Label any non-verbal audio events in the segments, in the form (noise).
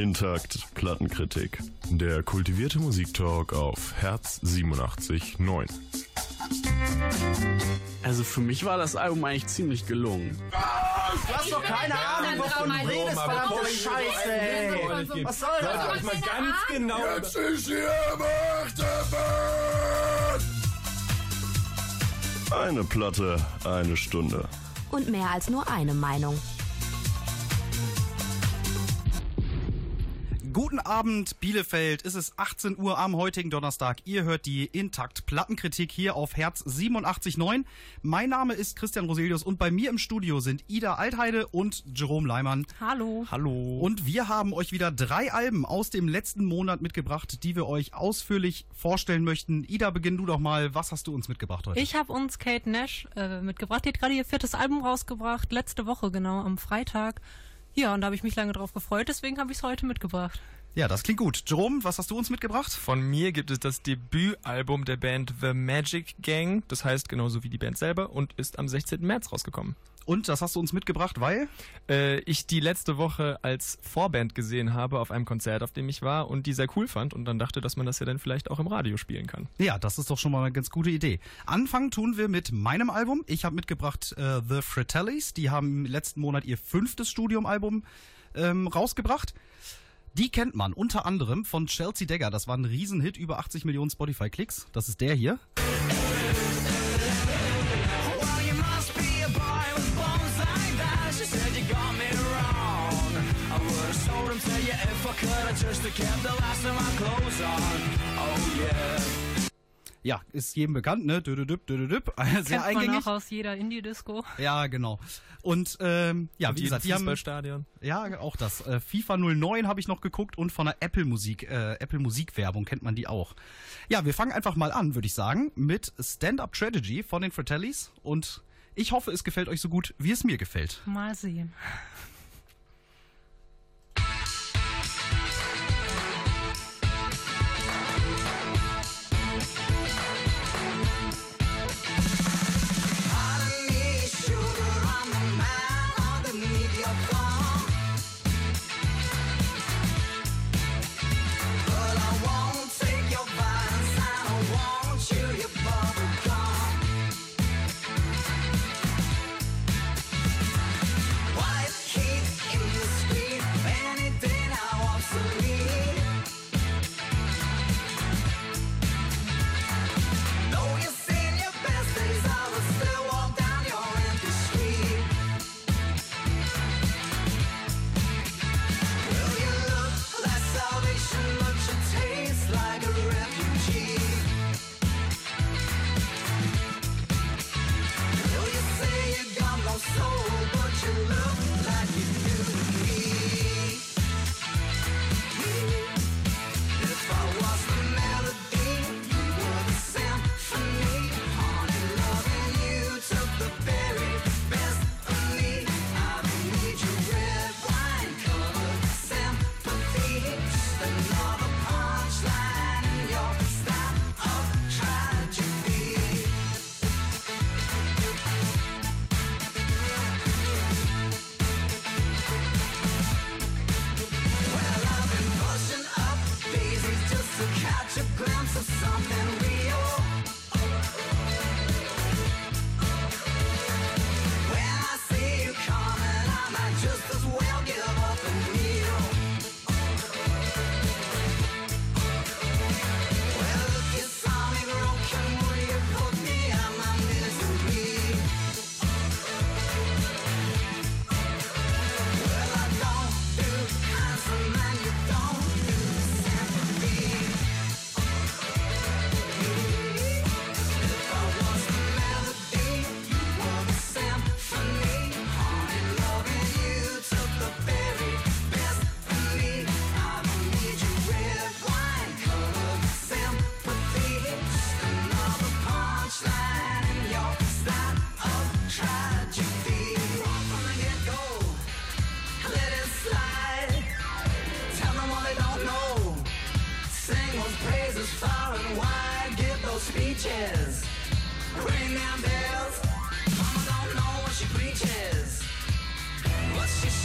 Intakt Plattenkritik. Der kultivierte Musiktalk auf Herz 87.9. Also für mich war das Album eigentlich ziemlich gelungen. Du hast doch keine Ahnung, wovon du redest, verdammte Scheiße, ey. Was soll Hört euch das? mal ganz genau. Jetzt ist hier Achterbahn! Eine Platte, eine Stunde. Und mehr als nur eine Meinung. Guten Abend, Bielefeld. Es ist 18 Uhr am heutigen Donnerstag. Ihr hört die Intakt Plattenkritik hier auf Herz 87.9. Mein Name ist Christian Roselius und bei mir im Studio sind Ida Altheide und Jerome Leimann. Hallo. Hallo. Und wir haben euch wieder drei Alben aus dem letzten Monat mitgebracht, die wir euch ausführlich vorstellen möchten. Ida, beginn du doch mal. Was hast du uns mitgebracht heute? Ich habe uns Kate Nash äh, mitgebracht. Die hat gerade ihr viertes Album rausgebracht, letzte Woche genau, am Freitag. Ja, und da habe ich mich lange drauf gefreut, deswegen habe ich es heute mitgebracht. Ja, das klingt gut. Jerome, was hast du uns mitgebracht? Von mir gibt es das Debütalbum der Band The Magic Gang. Das heißt genauso wie die Band selber und ist am 16. März rausgekommen. Und das hast du uns mitgebracht, weil? Äh, ich die letzte Woche als Vorband gesehen habe auf einem Konzert, auf dem ich war und die sehr cool fand und dann dachte, dass man das ja dann vielleicht auch im Radio spielen kann. Ja, das ist doch schon mal eine ganz gute Idee. Anfangen tun wir mit meinem Album. Ich habe mitgebracht äh, The Fratellis. Die haben letzten Monat ihr fünftes Studiumalbum ähm, rausgebracht. Die kennt man unter anderem von Chelsea Dagger. Das war ein Riesenhit, über 80 Millionen Spotify-Klicks. Das ist der hier. You if I could. I just kept the last of my clothes on. Oh yeah. Ja, ist jedem bekannt, ne? Dödödüp, dödödüp. (laughs) Sehr Kennt man eingängig. auch aus jeder Indie-Disco. Ja, genau. Und ähm, ja, Und wie gesagt, die haben Fußballstadion. Ja, auch das. Äh, FIFA 09 habe ich noch geguckt und von der Apple Musik, äh, Apple Musik Werbung kennt man die auch. Ja, wir fangen einfach mal an, würde ich sagen, mit Stand-Up Tragedy von den Fratellis und ich hoffe, es gefällt euch so gut, wie es mir gefällt. Mal sehen.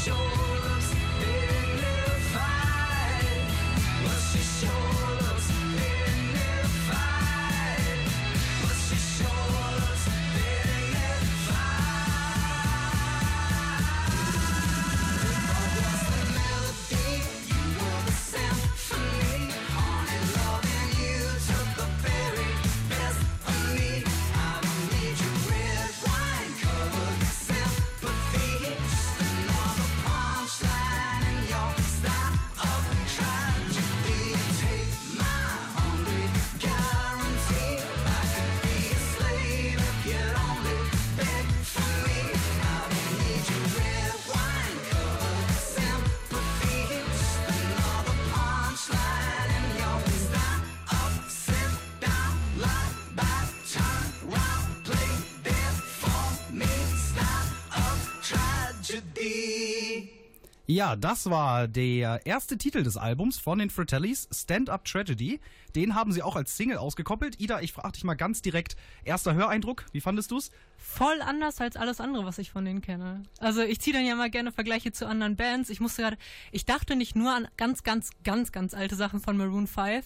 Sure Ja, das war der erste Titel des Albums von den Fratellis, Stand Up Tragedy. Den haben sie auch als Single ausgekoppelt. Ida, ich frage dich mal ganz direkt, erster Höreindruck, wie fandest du's? Voll anders als alles andere, was ich von denen kenne. Also ich ziehe dann ja mal gerne Vergleiche zu anderen Bands. Ich musste gerade, ich dachte nicht nur an ganz, ganz, ganz, ganz alte Sachen von Maroon 5,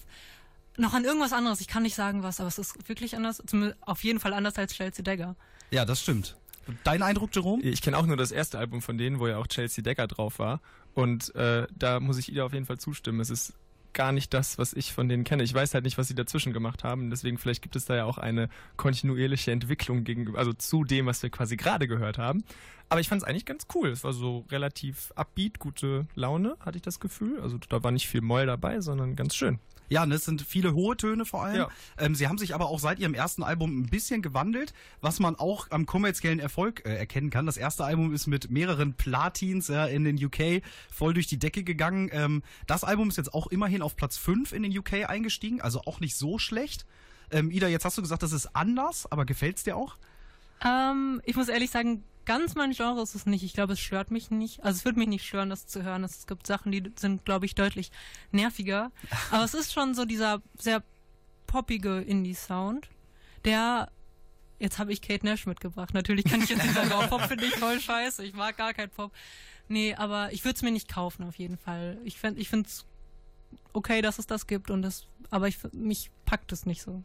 noch an irgendwas anderes. Ich kann nicht sagen was, aber es ist wirklich anders. Auf jeden Fall anders als Chelsea Dagger. Ja, das stimmt. Dein Eindruck, Jerome? Ich kenne auch nur das erste Album von denen, wo ja auch Chelsea Decker drauf war. Und äh, da muss ich Ida auf jeden Fall zustimmen. Es ist gar nicht das, was ich von denen kenne. Ich weiß halt nicht, was sie dazwischen gemacht haben. Deswegen vielleicht gibt es da ja auch eine kontinuierliche Entwicklung gegenüber, also zu dem, was wir quasi gerade gehört haben. Aber ich fand es eigentlich ganz cool. Es war so relativ upbeat, gute Laune, hatte ich das Gefühl. Also da war nicht viel Moll dabei, sondern ganz schön. Ja, ne, es sind viele hohe Töne vor allem. Ja. Ähm, sie haben sich aber auch seit ihrem ersten Album ein bisschen gewandelt, was man auch am kommerziellen Erfolg äh, erkennen kann. Das erste Album ist mit mehreren Platins ja, in den UK voll durch die Decke gegangen. Ähm, das Album ist jetzt auch immerhin auf Platz 5 in den UK eingestiegen, also auch nicht so schlecht. Ähm, Ida, jetzt hast du gesagt, das ist anders, aber gefällt's dir auch? Ähm, ich muss ehrlich sagen, ganz mein Genre ist es nicht. Ich glaube, es stört mich nicht. Also es würde mich nicht stören, das zu hören. Es gibt Sachen, die sind, glaube ich, deutlich nerviger. (laughs) Aber es ist schon so dieser sehr poppige Indie-Sound, der Jetzt habe ich Kate Nash mitgebracht. Natürlich kann ich jetzt nicht sagen, oh, Pop finde ich voll scheiße. Ich mag gar kein Pop. Nee, aber ich würde es mir nicht kaufen auf jeden Fall. Ich finde ich es okay, dass es das gibt und das, aber ich, mich packt es nicht so.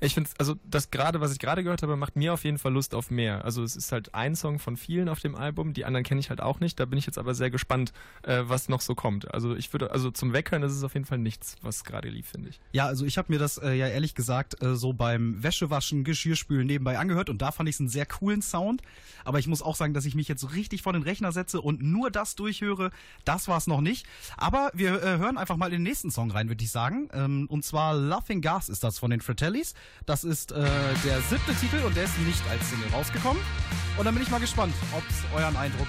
Ich finde, also das gerade, was ich gerade gehört habe, macht mir auf jeden Fall Lust auf mehr. Also es ist halt ein Song von vielen auf dem Album, die anderen kenne ich halt auch nicht. Da bin ich jetzt aber sehr gespannt, äh, was noch so kommt. Also ich würde, also zum Weghören ist es auf jeden Fall nichts, was gerade lief, finde ich. Ja, also ich habe mir das äh, ja ehrlich gesagt äh, so beim Wäschewaschen, Geschirrspülen nebenbei angehört und da fand ich es einen sehr coolen Sound. Aber ich muss auch sagen, dass ich mich jetzt so richtig vor den Rechner setze und nur das durchhöre, das war es noch nicht. Aber wir äh, hören einfach mal in den nächsten Song rein, würde ich sagen. Ähm, und zwar Laughing Gas ist das von den Fratellis. Das ist äh, der siebte Titel und der ist nicht als Single rausgekommen. Und dann bin ich mal gespannt, ob es euren Eindruck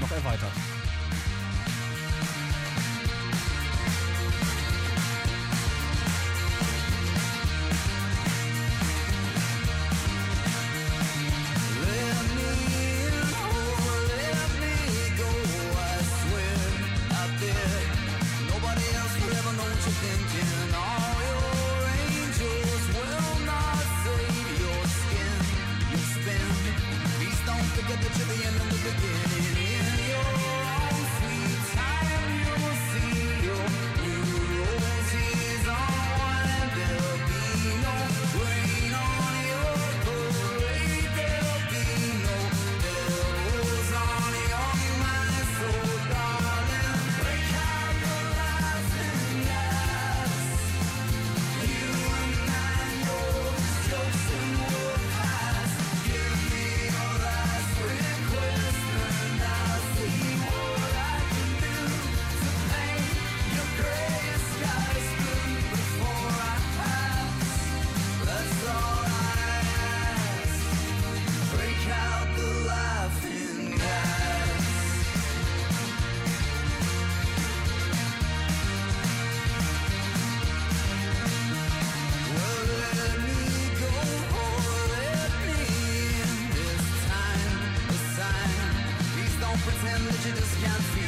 noch erweitert. can't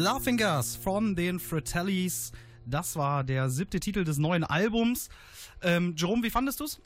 Laughing Gas von den Fratellis. Das war der siebte Titel des neuen Albums. Ähm, Jerome, wie fandest du's?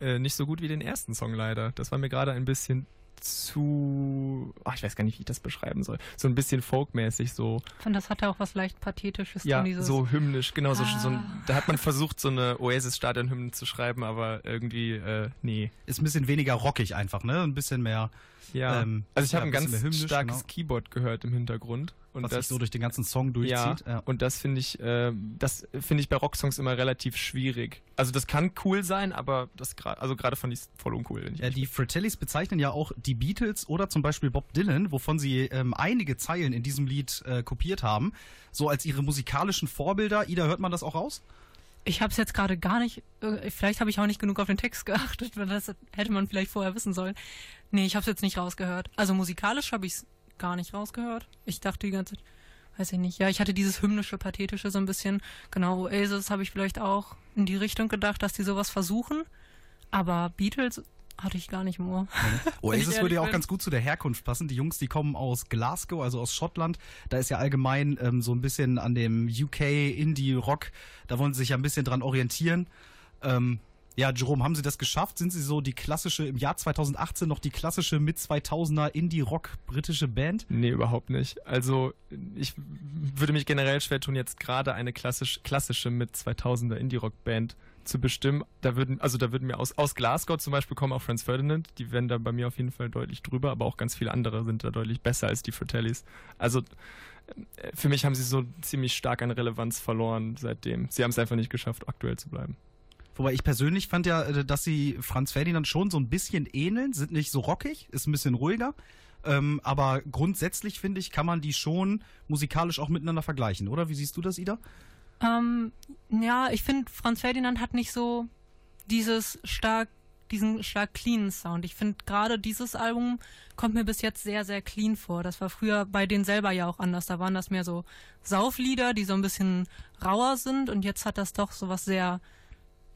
Äh, nicht so gut wie den ersten Song leider. Das war mir gerade ein bisschen zu. Ach, ich weiß gar nicht, wie ich das beschreiben soll. So ein bisschen folkmäßig, so. Ich finde, das hatte auch was leicht Pathetisches. Ja, so hymnisch, genau. So, so ein, Ah. da hat man versucht, so eine Oasis-Stadion-Hymne zu schreiben, aber irgendwie, äh, nee. Ist ein bisschen weniger rockig einfach, ne? Ein bisschen mehr, Ja. Ähm, also ich ja, habe ein ganz hymnisch, starkes genau. Keyboard gehört im Hintergrund. Und was das sich so durch den ganzen Song ja, durchzieht. Ja. und das finde ich, äh, das finde ich bei Rocksongs immer relativ schwierig. Also das kann cool sein, aber das gerade, also gerade fand ich es voll uncool. Wenn ich Ja, die Fratellis bezeichnen ja auch die Beatles oder zum Beispiel Bob Dylan, wovon sie ähm, einige Zeilen in diesem Lied äh, kopiert haben, so als ihre musikalischen Vorbilder. Ida, hört man das auch raus? Ich habe es jetzt gerade gar nicht, äh, vielleicht habe ich auch nicht genug auf den Text geachtet, (laughs) weil das hätte man vielleicht vorher wissen sollen. Nee, ich habe es jetzt nicht rausgehört. Also musikalisch habe ich es gar nicht rausgehört. Ich dachte die ganze Zeit, weiß ich nicht, ja, ich hatte dieses hymnische, pathetische so ein bisschen. Genau, Oasis habe ich vielleicht auch in die Richtung gedacht, dass die sowas versuchen. Aber Beatles hatte ich gar nicht im Ohr. (laughs) Oasis würde ja auch ganz gut zu der Herkunft passen. Die Jungs, die kommen aus Glasgow, also aus Schottland. Da ist ja allgemein ähm, so ein bisschen an dem UK Indie Rock, da wollen sie sich ja ein bisschen dran orientieren. Ähm, ja, Jerome, haben Sie das geschafft? Sind Sie so die klassische, im Jahr 2018 noch die klassische mit 2000er Indie-Rock britische Band? Nee, überhaupt nicht. Also ich würde mich generell schwer tun, jetzt gerade eine klassisch, klassische mit 2000er Indie-Rock-Band zu bestimmen. Da würden, also da würden mir aus, aus Glasgow zum Beispiel kommen auch Franz Ferdinand, die wären da bei mir auf jeden Fall deutlich drüber, aber auch ganz viele andere sind da deutlich besser als die Fratellis. Also äh, für mich haben sie so ziemlich stark an Relevanz verloren seitdem. Sie haben es einfach nicht geschafft, aktuell zu bleiben. Wobei ich persönlich fand ja, äh, dass sie Franz Ferdinand schon so ein bisschen ähneln, sind nicht so rockig, ist ein bisschen ruhiger. Ähm, aber grundsätzlich finde ich, kann man die schon musikalisch auch miteinander vergleichen, oder? Wie siehst du das, Ida? Ähm, ja, ich finde, Franz Ferdinand hat nicht so dieses stark, diesen stark cleanen Sound. Ich finde gerade dieses Album kommt mir bis jetzt sehr, sehr clean vor. Das war früher bei denen selber ja auch anders. Da waren das mehr so Sauflieder, die so ein bisschen rauer sind und jetzt hat das doch so was sehr,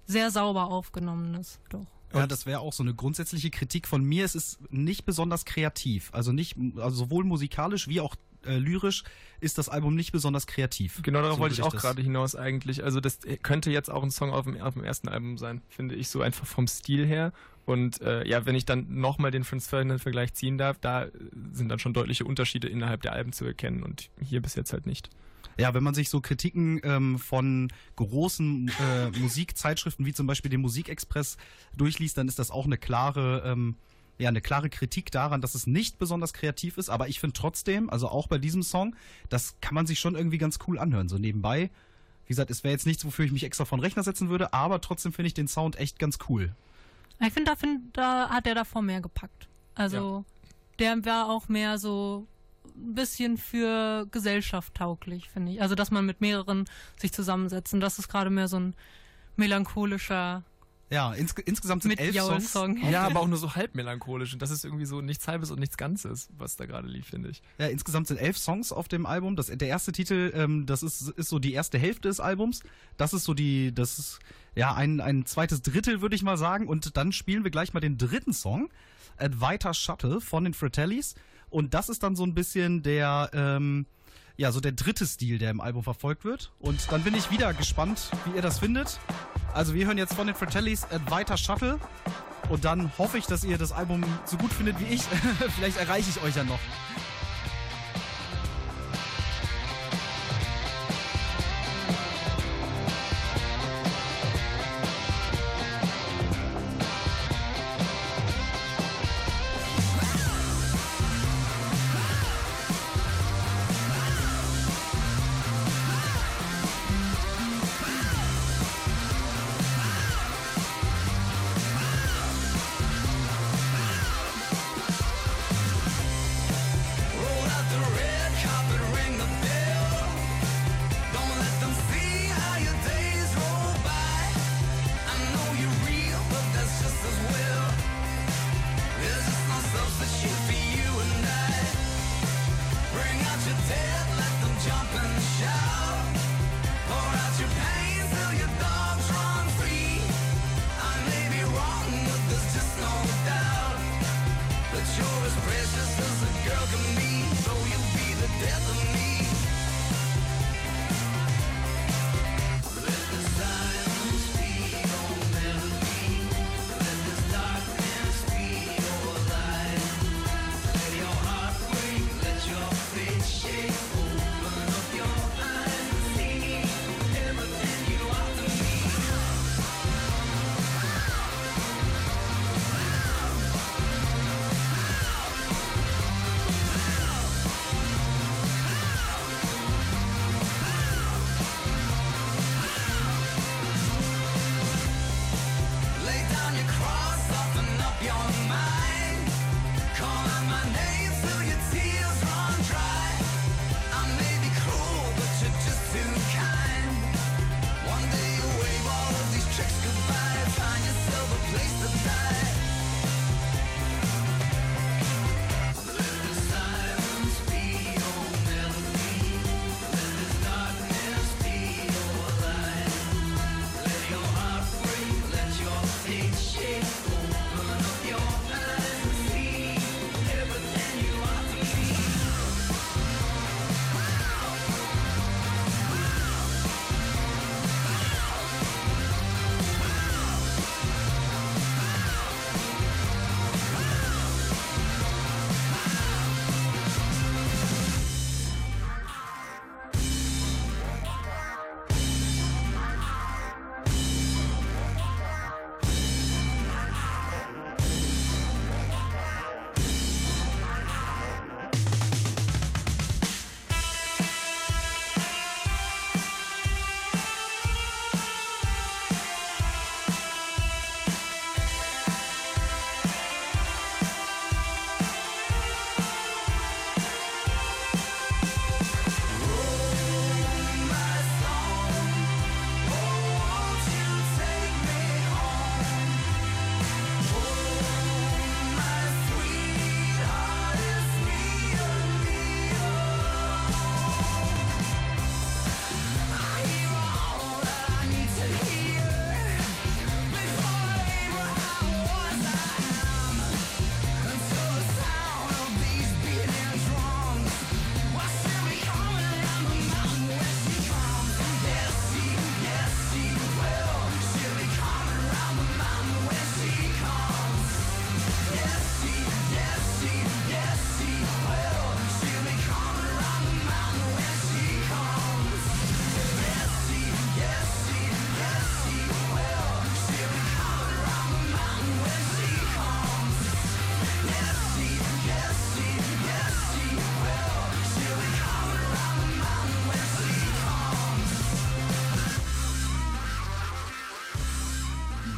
sehr sauber aufgenommenes. Doch. Ja, das wäre auch so eine grundsätzliche Kritik von mir. Es ist nicht besonders kreativ. Also nicht, also sowohl musikalisch wie auch äh, lyrisch ist das Album nicht besonders kreativ. Genau darauf So wollte ich auch gerade hinaus eigentlich. Also das könnte jetzt auch ein Song auf dem, auf dem ersten Album sein, finde ich, so einfach vom Stil her. Und äh, ja, wenn ich dann nochmal den Franz Ferdinand-Vergleich ziehen darf, da äh, sind dann schon deutliche Unterschiede innerhalb der Alben zu erkennen und hier bis jetzt halt nicht. Ja, wenn man sich so Kritiken ähm, von großen äh, Musikzeitschriften wie zum Beispiel dem Musikexpress durchliest, dann ist das auch eine klare, ähm, ja, eine klare Kritik daran, dass es nicht besonders kreativ ist. Aber ich finde trotzdem, also auch bei diesem Song, das kann man sich schon irgendwie ganz cool anhören, so nebenbei. Wie gesagt, es wäre jetzt nichts, wofür ich mich extra von Rechner setzen würde, aber trotzdem finde ich den Sound echt ganz cool. Ich finde, da, find, da hat er davor mehr gepackt. Also, der war auch mehr so ein bisschen für Gesellschaft tauglich, finde ich. Also, dass man mit mehreren sich zusammensetzt. Und das ist gerade mehr so ein melancholischer Ja, insge insgesamt sind mit elf Songs. Song. Ja, aber auch nur so halb melancholisch und das ist irgendwie so nichts Halbes und nichts Ganzes, was da gerade lief, finde ich. Ja, insgesamt sind elf Songs auf dem Album. Das, der erste Titel, ähm, das ist, ist so die erste Hälfte des Albums. Das ist so die, das ist ja ein, ein zweites Drittel, würde ich mal sagen. Und dann spielen wir gleich mal den dritten Song, Advaita Shuttle von den Fratellis. Und das ist dann so ein bisschen der, ähm, ja, so der dritte Stil, der im Album verfolgt wird. Und dann bin ich wieder gespannt, wie ihr das findet. Also wir hören jetzt von den Fratellis Advaita Shuttle. Und dann hoffe ich, dass ihr das Album so gut findet wie ich. (laughs) Vielleicht erreiche ich euch ja noch.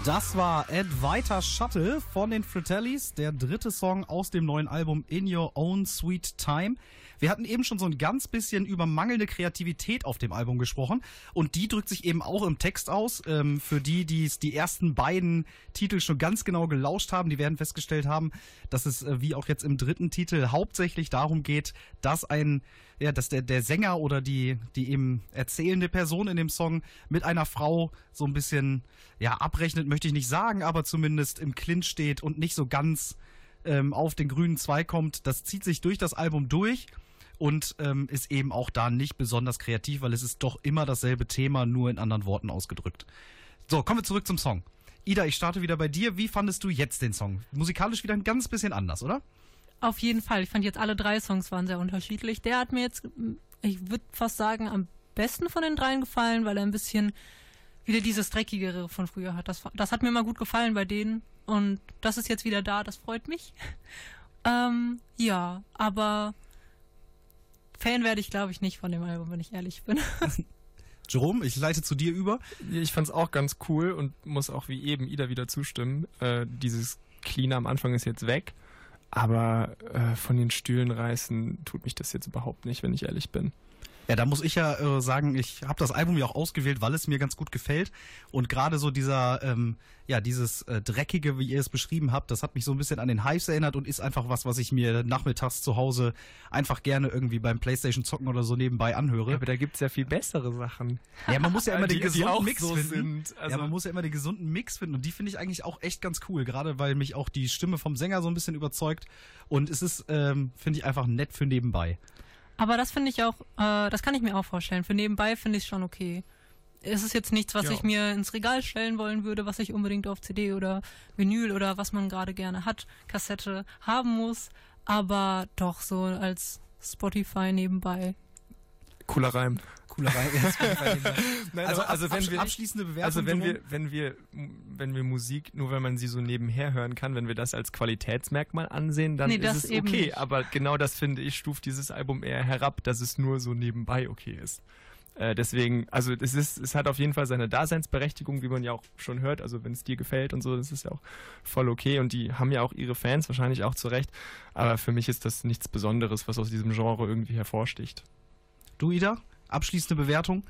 Das war Advaita Shuttle von den Fratellis, der dritte Song aus dem neuen Album In Your Own Sweet Time. Wir hatten eben schon so ein ganz bisschen über mangelnde Kreativität auf dem Album gesprochen und die drückt sich eben auch im Text aus. Ähm, für die, die die ersten beiden Titel schon ganz genau gelauscht haben, die werden festgestellt haben, dass es äh, wie auch jetzt im dritten Titel hauptsächlich darum geht, dass ein ja, dass der, der Sänger oder die, die eben erzählende Person in dem Song mit einer Frau so ein bisschen, ja, abrechnet, möchte ich nicht sagen, aber zumindest im Clinch steht und nicht so ganz ähm, auf den grünen Zweig kommt. Das zieht sich durch das Album durch und ähm, ist eben auch da nicht besonders kreativ, weil es ist doch immer dasselbe Thema, nur in anderen Worten ausgedrückt. So, kommen wir zurück zum Song. Ida, ich starte wieder bei dir. Wie fandest du jetzt den Song? Musikalisch wieder ein ganz bisschen anders, oder? Auf jeden Fall. Ich fand jetzt alle drei Songs waren sehr unterschiedlich. Der hat mir jetzt, ich würde fast sagen, am besten von den dreien gefallen, weil er ein bisschen wieder dieses Dreckigere von früher hat. Das, das hat mir immer gut gefallen bei denen. Und das ist jetzt wieder da, das freut mich. (laughs) Ähm, ja, aber Fan werde ich, glaube ich, nicht von dem Album, wenn ich ehrlich bin. (laughs) Jerome, ich leite zu dir über. Ich fand's auch ganz cool und muss auch wie eben Ida wieder zustimmen. Äh, dieses Clean am Anfang ist jetzt weg, aber äh, von den Stühlen reißen tut mich das jetzt überhaupt nicht, wenn ich ehrlich bin. Ja, da muss ich ja äh, sagen, ich habe das Album ja auch ausgewählt, weil es mir ganz gut gefällt. Und gerade so dieser, ähm, ja, dieses äh, Dreckige, wie ihr es beschrieben habt, das hat mich so ein bisschen an den Hives erinnert und ist einfach was, was ich mir nachmittags zu Hause einfach gerne irgendwie beim Playstation zocken oder so nebenbei anhöre. Aber da gibt's ja viel bessere Sachen. Ja, man muss ja immer (laughs) Die- den gesunden Mix so finden. Also- ja, man muss ja immer den gesunden Mix finden und die finde ich eigentlich auch echt ganz cool, gerade weil mich auch die Stimme vom Sänger so ein bisschen überzeugt und es ist, ähm, finde ich einfach nett für nebenbei. Aber das finde ich auch, äh, das kann ich mir auch vorstellen. Für nebenbei finde ich es schon okay. Es ist jetzt nichts, was Ja. ich mir ins Regal stellen wollen würde, was ich unbedingt auf CD oder Vinyl oder was man gerade gerne hat, Kassette haben muss. Aber doch so als Spotify nebenbei. Cooler Reim. Cooler Reim. (laughs) Nein, also, aber- also wenn wir abschließende Bewertung. Also wenn wir, wenn wir, wenn wir Musik, nur wenn man sie so nebenher hören kann, wenn wir das als Qualitätsmerkmal ansehen, dann Nee, das ist es okay. nicht. Aber genau das finde ich, stuft dieses Album eher herab, dass es nur so nebenbei okay ist. Äh, deswegen, also es ist, es hat auf jeden Fall seine Daseinsberechtigung, wie man ja auch schon hört. Also wenn es dir gefällt und so, das ist ja auch voll okay. Und die haben ja auch ihre Fans, wahrscheinlich auch zu Recht. Aber für mich ist das nichts Besonderes, was aus diesem Genre irgendwie hervorsticht. Du, Ida? Abschließende Bewertung?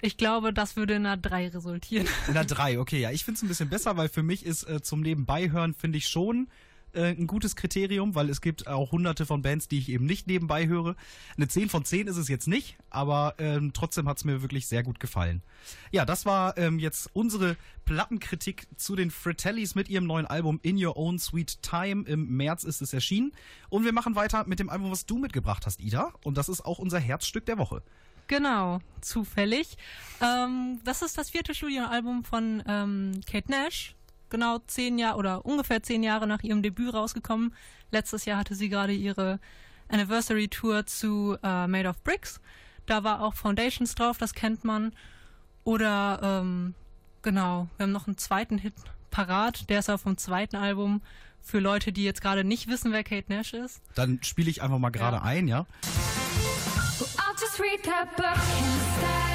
Ich glaube, das würde in einer 3 resultieren. In der 3, okay, ja. Ich finde es ein bisschen besser, weil für mich ist äh, zum Nebenbeihören, finde ich schon äh, ein gutes Kriterium, weil es gibt auch hunderte von Bands, die ich eben nicht nebenbei höre. Eine 10 von 10 ist es jetzt nicht, aber ähm, trotzdem hat es mir wirklich sehr gut gefallen. Ja, das war ähm, jetzt unsere Plattenkritik zu den Fratellis mit ihrem neuen Album In Your Own Sweet Time. Im März ist es erschienen. Und wir machen weiter mit dem Album, was du mitgebracht hast, Ida. Und das ist auch unser Herzstück der Woche. Genau, zufällig. Ähm, das ist das vierte Studioalbum von ähm, Kate Nash. Genau zehn Jahre oder ungefähr zehn Jahre nach ihrem Debüt rausgekommen. Letztes Jahr hatte sie gerade ihre Anniversary Tour zu äh, Made of Bricks. Da war auch Foundations drauf, das kennt man. Oder ähm, genau, wir haben noch einen zweiten Hit parat. Der ist auch vom zweiten Album. Für Leute, die jetzt gerade nicht wissen, wer Kate Nash ist. Dann spiele ich einfach mal gerade Ja. ein, ja? I'll just read that book instead.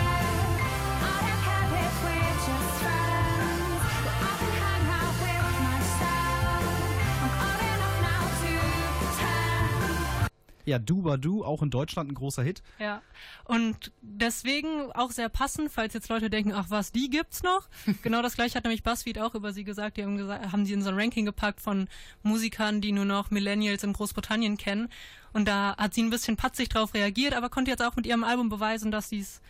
Ja, Du, auch in Deutschland ein großer Hit. Ja. Und deswegen auch sehr passend, falls jetzt Leute denken, ach was, die gibt's noch. (laughs) genau das gleiche hat nämlich BuzzFeed auch über sie gesagt. Die haben, gesagt, haben sie in so ein Ranking gepackt von Musikern, die nur noch Millennials in Großbritannien kennen. Und da hat sie ein bisschen patzig drauf reagiert, aber konnte jetzt auch mit ihrem Album beweisen, dass sie es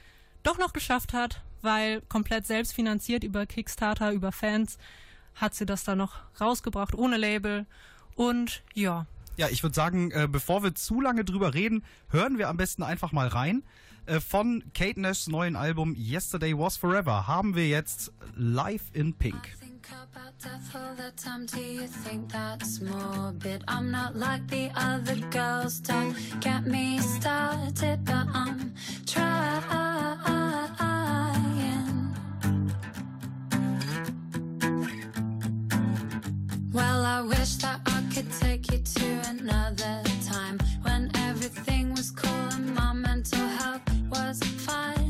doch noch geschafft hat, weil komplett selbst finanziert über Kickstarter, über Fans, hat sie das da noch rausgebracht, ohne Label. Und ja, Ja, ich würde sagen, äh, bevor wir zu lange drüber reden, hören wir am besten einfach mal rein. Äh, von Kate Nashs neuen Album Yesterday Was Forever haben wir jetzt Live in Pink. About death all the time. Do you think that's morbid? I'm not like the other girls. Don't get me started, but I'm trying. Well, I wish that I could take you to another time when everything was cool and my mental health was fine.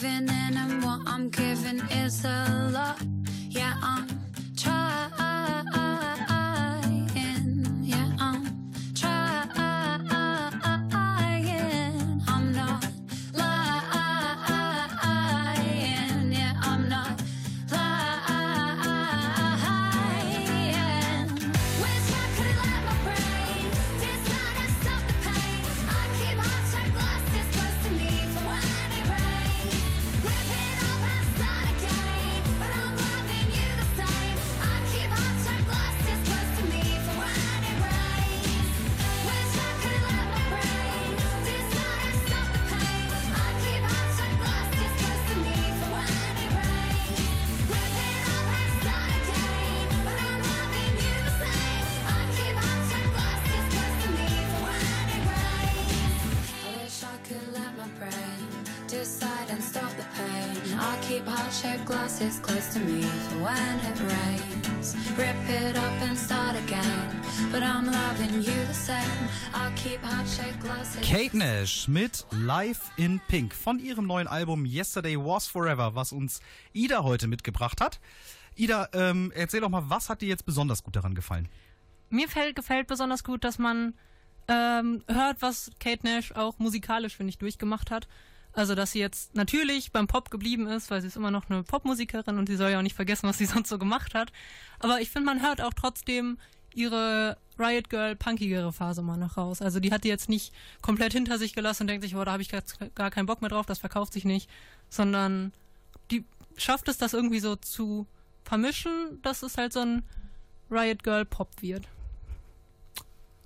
I'm Kate Nash mit Live in Pink von ihrem neuen Album Yesterday Was Forever, was uns Ida heute mitgebracht hat. Ida, ähm, erzähl doch mal, was hat dir jetzt besonders gut daran gefallen? Mir fällt, gefällt besonders gut, dass man ähm, hört, was Kate Nash auch musikalisch, finde ich, durchgemacht hat. Also, dass sie jetzt natürlich beim Pop geblieben ist, weil sie ist immer noch eine Popmusikerin und sie soll ja auch nicht vergessen, was sie (laughs) sonst so gemacht hat. Aber ich finde, man hört auch trotzdem ihre Riot Girl punkigere Phase mal noch raus. Also die hat die jetzt nicht komplett hinter sich gelassen und denkt sich, oh, da habe ich gar, gar keinen Bock mehr drauf, das verkauft sich nicht, sondern die schafft es, das irgendwie so zu vermischen, dass es halt so ein Riot Girl Pop wird.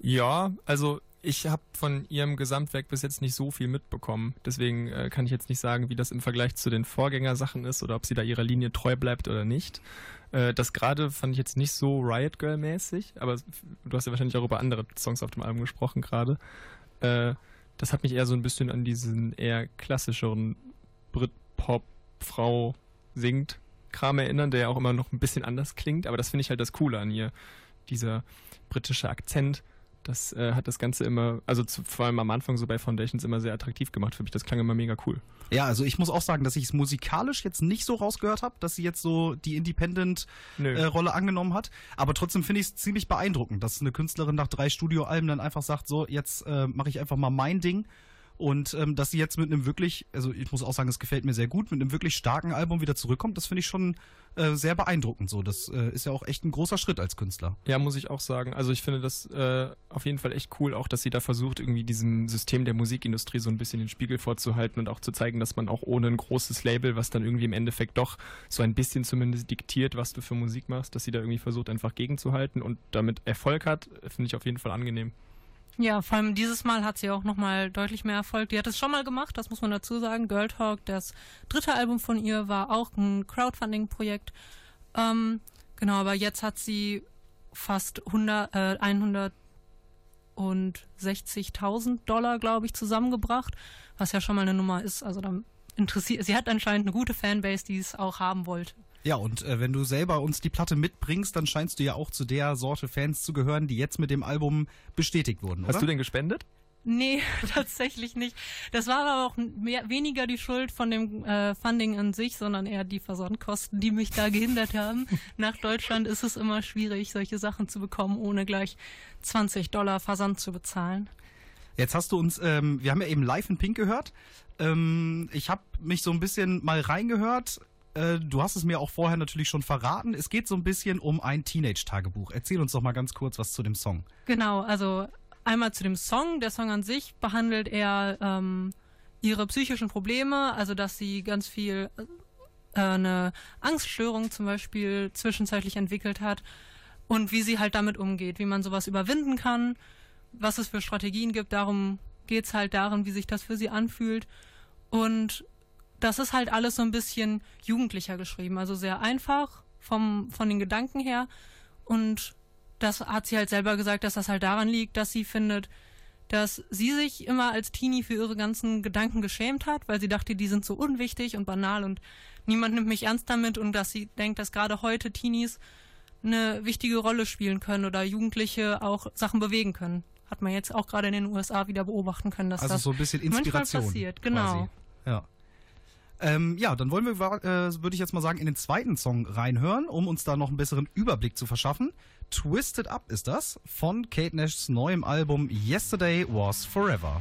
Ja, also ich habe von ihrem Gesamtwerk bis jetzt nicht so viel mitbekommen. Deswegen äh, kann ich jetzt nicht sagen, wie das im Vergleich zu den Vorgängersachen ist oder ob sie da ihrer Linie treu bleibt oder nicht. Äh, das gerade fand ich jetzt nicht so Riot Girl mäßig, aber du hast ja wahrscheinlich auch über andere Songs auf dem Album gesprochen gerade. Äh, das hat mich eher so ein bisschen an diesen eher klassischeren Brit-Pop-Frau singt Kram erinnern, der ja auch immer noch ein bisschen anders klingt, aber das finde ich halt das Coole an ihr. Dieser britische Akzent, das äh, hat das Ganze immer, also zu, vor allem am Anfang so bei Foundations immer sehr attraktiv gemacht für mich. Das klang immer mega cool. Ja, also ich muss auch sagen, dass ich es musikalisch jetzt nicht so rausgehört habe, dass sie jetzt so die. Independent-Rolle angenommen hat. Aber trotzdem finde ich es ziemlich beeindruckend, dass eine Künstlerin nach drei Studioalben dann einfach sagt, so, jetzt äh, mache ich einfach mal mein Ding. Und ähm, dass sie jetzt mit einem wirklich, also ich muss auch sagen, es gefällt mir sehr gut, mit einem wirklich starken Album wieder zurückkommt, das finde ich schon äh, sehr beeindruckend so. Das äh, ist ja auch echt ein großer Schritt als Künstler. Ja, muss ich auch sagen. Also ich finde das äh, auf jeden Fall echt cool, auch dass sie da versucht, irgendwie diesem System der Musikindustrie so ein bisschen den Spiegel vorzuhalten und auch zu zeigen, dass man auch ohne ein großes Label, was dann irgendwie im Endeffekt doch so ein bisschen zumindest diktiert, was du für Musik machst, dass sie da irgendwie versucht, einfach gegenzuhalten und damit Erfolg hat, finde ich auf jeden Fall angenehm. Ja, vor allem dieses Mal hat sie auch nochmal deutlich mehr Erfolg. Die hat es schon mal gemacht, das muss man dazu sagen. Girl Talk, das dritte Album von ihr, war auch ein Crowdfunding-Projekt. Ähm, genau, aber jetzt hat sie fast 100, äh, 160.000 Dollar, glaube ich, zusammengebracht, was ja schon mal eine Nummer ist. Also dann interessiert, sie hat anscheinend eine gute Fanbase, die es auch haben wollte. Ja, und äh, wenn du selber uns die Platte mitbringst, dann scheinst du ja auch zu der Sorte Fans zu gehören, die jetzt mit dem Album bestätigt wurden, oder? Hast du denn gespendet? Nee, (laughs) tatsächlich nicht. Das war aber auch mehr, weniger die Schuld von dem äh, Funding an sich, sondern eher die Versandkosten, die mich da (laughs) gehindert haben. Nach Deutschland ist es immer schwierig, solche Sachen zu bekommen, ohne gleich 20 Dollar Versand zu bezahlen. Jetzt hast du uns, ähm, wir haben ja eben live in Pink gehört. Ähm, ich habe mich so ein bisschen mal reingehört. Äh, du hast es mir auch vorher natürlich schon verraten. Es geht so ein bisschen um ein Teenage-Tagebuch. Erzähl uns doch mal ganz kurz was zu dem Song. Genau, also einmal zu dem Song. Der Song an sich behandelt eher ähm, ihre psychischen Probleme, also dass sie ganz viel äh, eine Angststörung zum Beispiel zwischenzeitlich entwickelt hat und wie sie halt damit umgeht, wie man sowas überwinden kann, was es für Strategien gibt. Darum geht's halt darin, wie sich das für sie anfühlt. Und das ist halt alles so ein bisschen jugendlicher geschrieben, also sehr einfach vom, von den Gedanken her. Und das hat sie halt selber gesagt, dass das halt daran liegt, dass sie findet, dass sie sich immer als Teenie für ihre ganzen Gedanken geschämt hat, weil sie dachte, die sind so unwichtig und banal und niemand nimmt mich ernst damit und dass sie denkt, dass gerade heute Teenies eine wichtige Rolle spielen können oder Jugendliche auch Sachen bewegen können. hat man jetzt auch gerade in den USA wieder beobachten können, dass Also das so ein bisschen Inspiration. passiert. Genau. Quasi. Ja. Ähm, ja, dann wollen wir, äh, würde ich jetzt mal sagen, in den zweiten Song reinhören, um uns da noch einen besseren Überblick zu verschaffen. Twisted Up ist das von Kate Nashs neuem Album Yesterday Was Forever.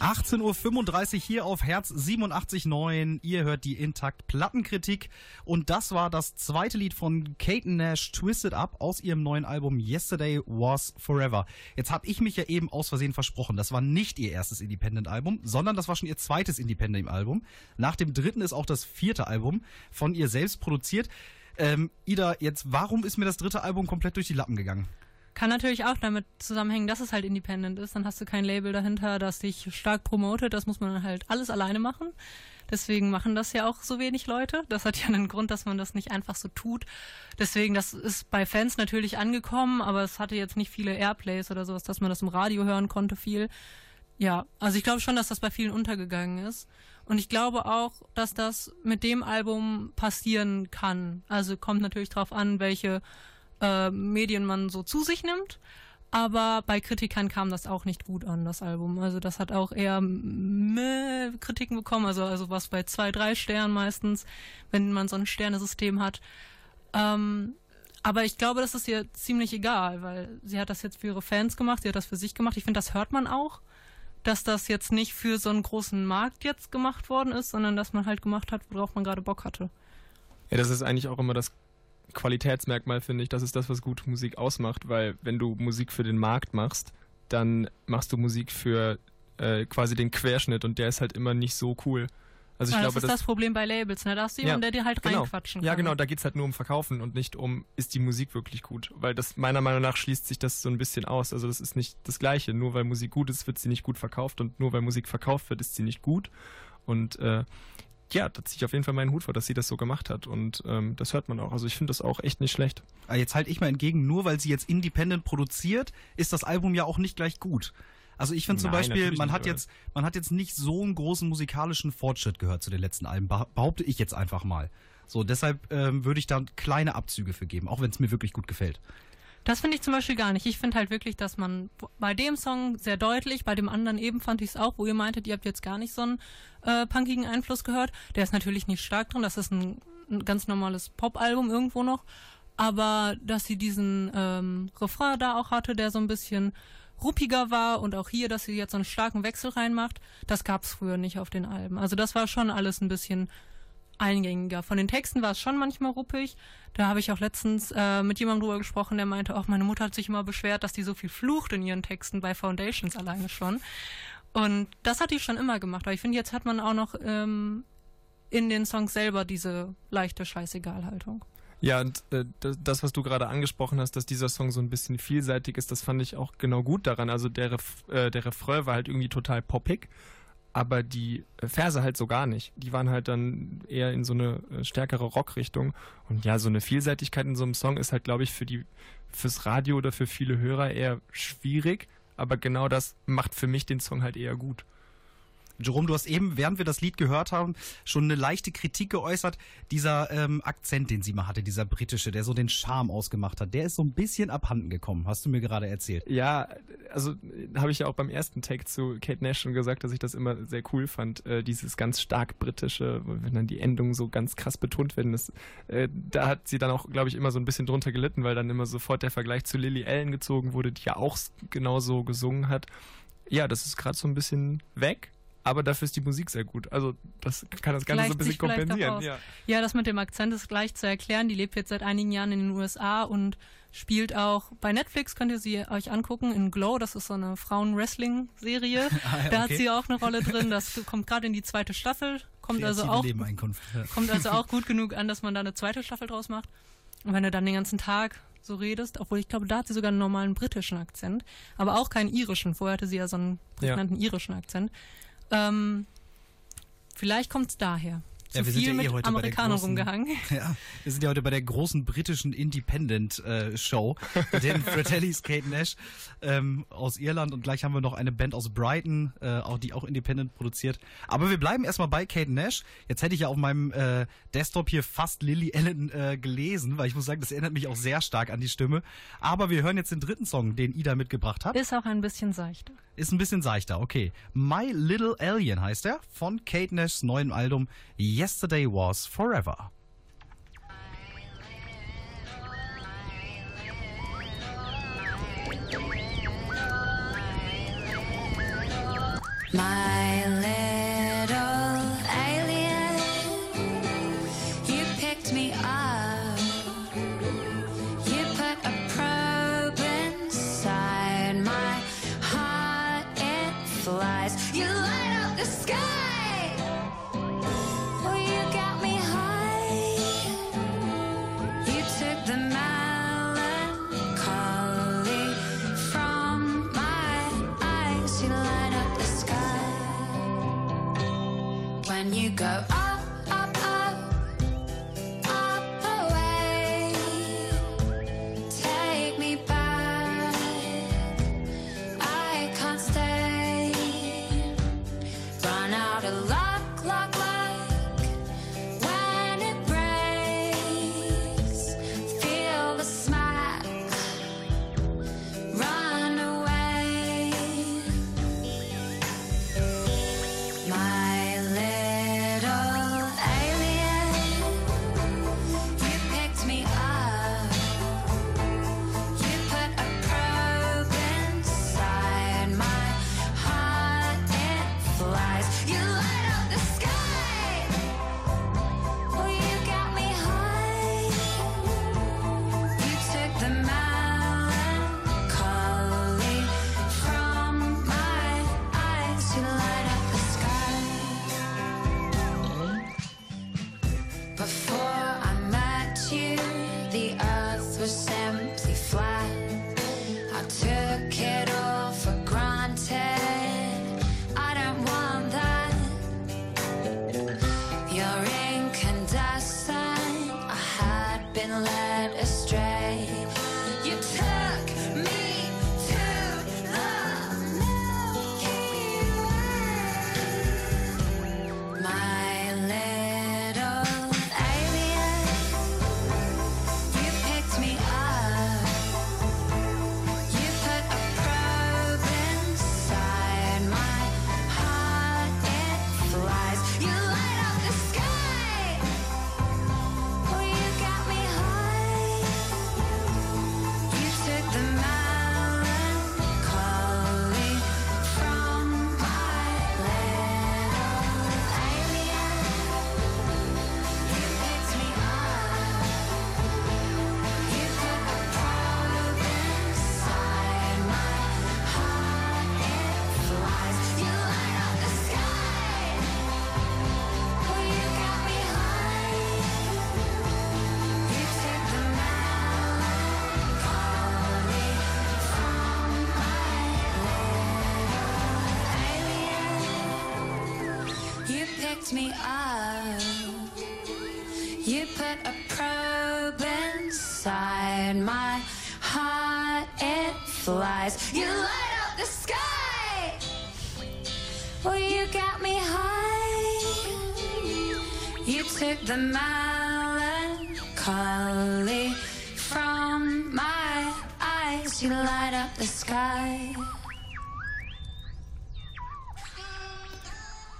18.35 Uhr hier auf Herz 87.9. Ihr hört die Intakt Plattenkritik. Und das war das zweite Lied von Kate Nash, Twisted Up, aus ihrem neuen Album Yesterday Was Forever. Jetzt habe ich mich ja eben aus Versehen versprochen. Das war nicht ihr erstes Independent-Album, sondern das war schon ihr zweites Independent-Album. Nach dem dritten ist auch das vierte Album von ihr selbst produziert. Ähm, Ida, jetzt, warum ist mir das dritte Album komplett durch die Lappen gegangen? Kann natürlich auch damit zusammenhängen, dass es halt independent ist. Dann hast du kein Label dahinter, das dich stark promotet. Das muss man halt alles alleine machen. Deswegen machen das ja auch so wenig Leute. Das hat ja einen Grund, dass man das nicht einfach so tut. Deswegen, das ist bei Fans natürlich angekommen, aber es hatte jetzt nicht viele Airplays oder sowas, dass man das im Radio hören konnte viel. Ja, also ich glaube schon, dass das bei vielen untergegangen ist. Und ich glaube auch, dass das mit dem Album passieren kann. Also kommt natürlich drauf an, welche äh, Medien man so zu sich nimmt. Aber bei Kritikern kam das auch nicht gut an, das Album. Also das hat auch eher Kritiken bekommen, also, also was bei zwei, drei Sternen meistens, wenn man so ein Sternesystem hat. Ähm, aber ich glaube, das ist ihr ziemlich egal, weil sie hat das jetzt für ihre Fans gemacht, sie hat das für sich gemacht. Ich finde, das hört man auch, dass das jetzt nicht für so einen großen Markt jetzt gemacht worden ist, sondern dass man halt gemacht hat, worauf man gerade Bock hatte. Ja, das ist eigentlich auch immer das Qualitätsmerkmal, finde ich. Das ist das, was gute Musik ausmacht, weil wenn du Musik für den Markt machst, dann machst du Musik für äh, quasi den Querschnitt und der ist halt immer nicht so cool. Also ich Weil glaube, das ist das Problem bei Labels, ne? Da hast du jemanden, der dir halt genau. reinquatschen kann. Ja, genau, da geht's halt nur um Verkaufen und nicht um, ist die Musik wirklich gut. Weil das meiner Meinung nach schließt sich das so ein bisschen aus. Also das ist nicht das Gleiche. Nur weil Musik gut ist, wird sie nicht gut verkauft und nur weil Musik verkauft wird, ist sie nicht gut. Und äh, ja, da ziehe ich auf jeden Fall meinen Hut vor, dass sie das so gemacht hat. Und ähm, das hört man auch. Also ich finde das auch echt nicht schlecht. Ah, Jetzt halte ich mal entgegen, nur weil sie jetzt independent produziert, ist das Album ja auch nicht gleich gut. Also ich finde zum Nein, Beispiel, man hat jetzt, man hat jetzt nicht so einen großen musikalischen Fortschritt gehört zu den letzten Alben, beh- behaupte ich jetzt einfach mal. So, deshalb ähm, würde ich da kleine Abzüge für geben, auch wenn es mir wirklich gut gefällt. Das finde ich zum Beispiel gar nicht. Ich finde halt wirklich, dass man bei dem Song sehr deutlich, bei dem anderen eben fand ich es auch, wo ihr meintet, ihr habt jetzt gar nicht so einen äh, punkigen Einfluss gehört. Der ist natürlich nicht stark drin, das ist ein, ein ganz normales Pop-Album irgendwo noch. Aber dass sie diesen ähm, Refrain da auch hatte, der so ein bisschen ruppiger war und auch hier, dass sie jetzt so einen starken Wechsel reinmacht, das gab es früher nicht auf den Alben. Also das war schon alles ein bisschen eingängiger. Von den Texten war es schon manchmal ruppig. Da habe ich auch letztens äh, mit jemandem drüber gesprochen, der meinte, auch meine Mutter hat sich immer beschwert, dass die so viel flucht in ihren Texten bei Foundations alleine schon. Und das hat die schon immer gemacht. Aber ich finde, jetzt hat man auch noch ähm, in den Songs selber diese leichte Scheißegal-Haltung. Ja, und äh, das, was du gerade angesprochen hast, dass dieser Song so ein bisschen vielseitig ist, das fand ich auch genau gut daran. Also der, Ref, äh, der Refrain war halt irgendwie total poppig, aber die äh, Verse halt so gar nicht. Die waren halt dann eher in so eine äh, stärkere Rockrichtung. Und ja, so eine Vielseitigkeit in so einem Song ist halt, glaube ich, für die fürs Radio oder für viele Hörer eher schwierig. Aber genau das macht für mich den Song halt eher gut. Jerome, du hast eben, während wir das Lied gehört haben, schon eine leichte Kritik geäußert. Dieser ähm, Akzent, den sie mal hatte, dieser britische, der so den Charme ausgemacht hat, der ist so ein bisschen abhanden gekommen, hast du mir gerade erzählt. Ja, also habe ich ja auch beim ersten Take zu Kate Nash schon gesagt, dass ich das immer sehr cool fand. Äh, dieses ganz stark britische, wenn dann die Endungen so ganz krass betont werden. Das, äh, da hat sie dann auch, glaube ich, immer so ein bisschen drunter gelitten, weil dann immer sofort der Vergleich zu Lily Allen gezogen wurde, die ja auch genauso gesungen hat. Ja, das ist gerade so ein bisschen weg. Aber dafür ist die Musik sehr gut. Also das kann das Ganze so ein Gleicht bisschen kompensieren. Ja. Ja, das mit dem Akzent ist gleich zu erklären. Die lebt jetzt seit einigen Jahren in den USA und spielt auch bei Netflix, könnt ihr sie euch angucken, in Glow, das ist so eine Frauen-Wrestling-Serie. (laughs) da hat okay. sie auch eine Rolle drin. Das kommt gerade in die zweite Staffel, kommt also auch. Ja. kommt also auch (laughs) gut genug an, dass man da eine zweite Staffel draus macht. Und wenn du dann den ganzen Tag so redest, obwohl ich glaube, da hat sie sogar einen normalen britischen Akzent, aber auch keinen irischen. Vorher hatte sie ja so einen Ja. prägnanten irischen Akzent. Ähm, vielleicht kommt es daher. Zu Ja, wir sind viel ja eh mit heute bei der Amerikanern großen- rumgehangen. (laughs) Ja, wir sind ja heute bei der großen britischen Independent-Show, den (laughs) Fratellis Kate Nash ähm, aus Irland und gleich haben wir noch eine Band aus Brighton, äh, auch die auch Independent produziert. Aber wir bleiben erstmal bei Kate Nash. Jetzt hätte ich ja auf meinem äh, Desktop hier fast Lily Allen äh, gelesen, weil ich muss sagen, das erinnert mich auch sehr stark an die Stimme. Aber wir hören jetzt den dritten Song, den Ida mitgebracht hat. Ist auch ein bisschen seichter. Ist ein bisschen seichter, okay. My Little Alien heißt er, von Kate Nashs neuem Album Yesterday Was Forever. My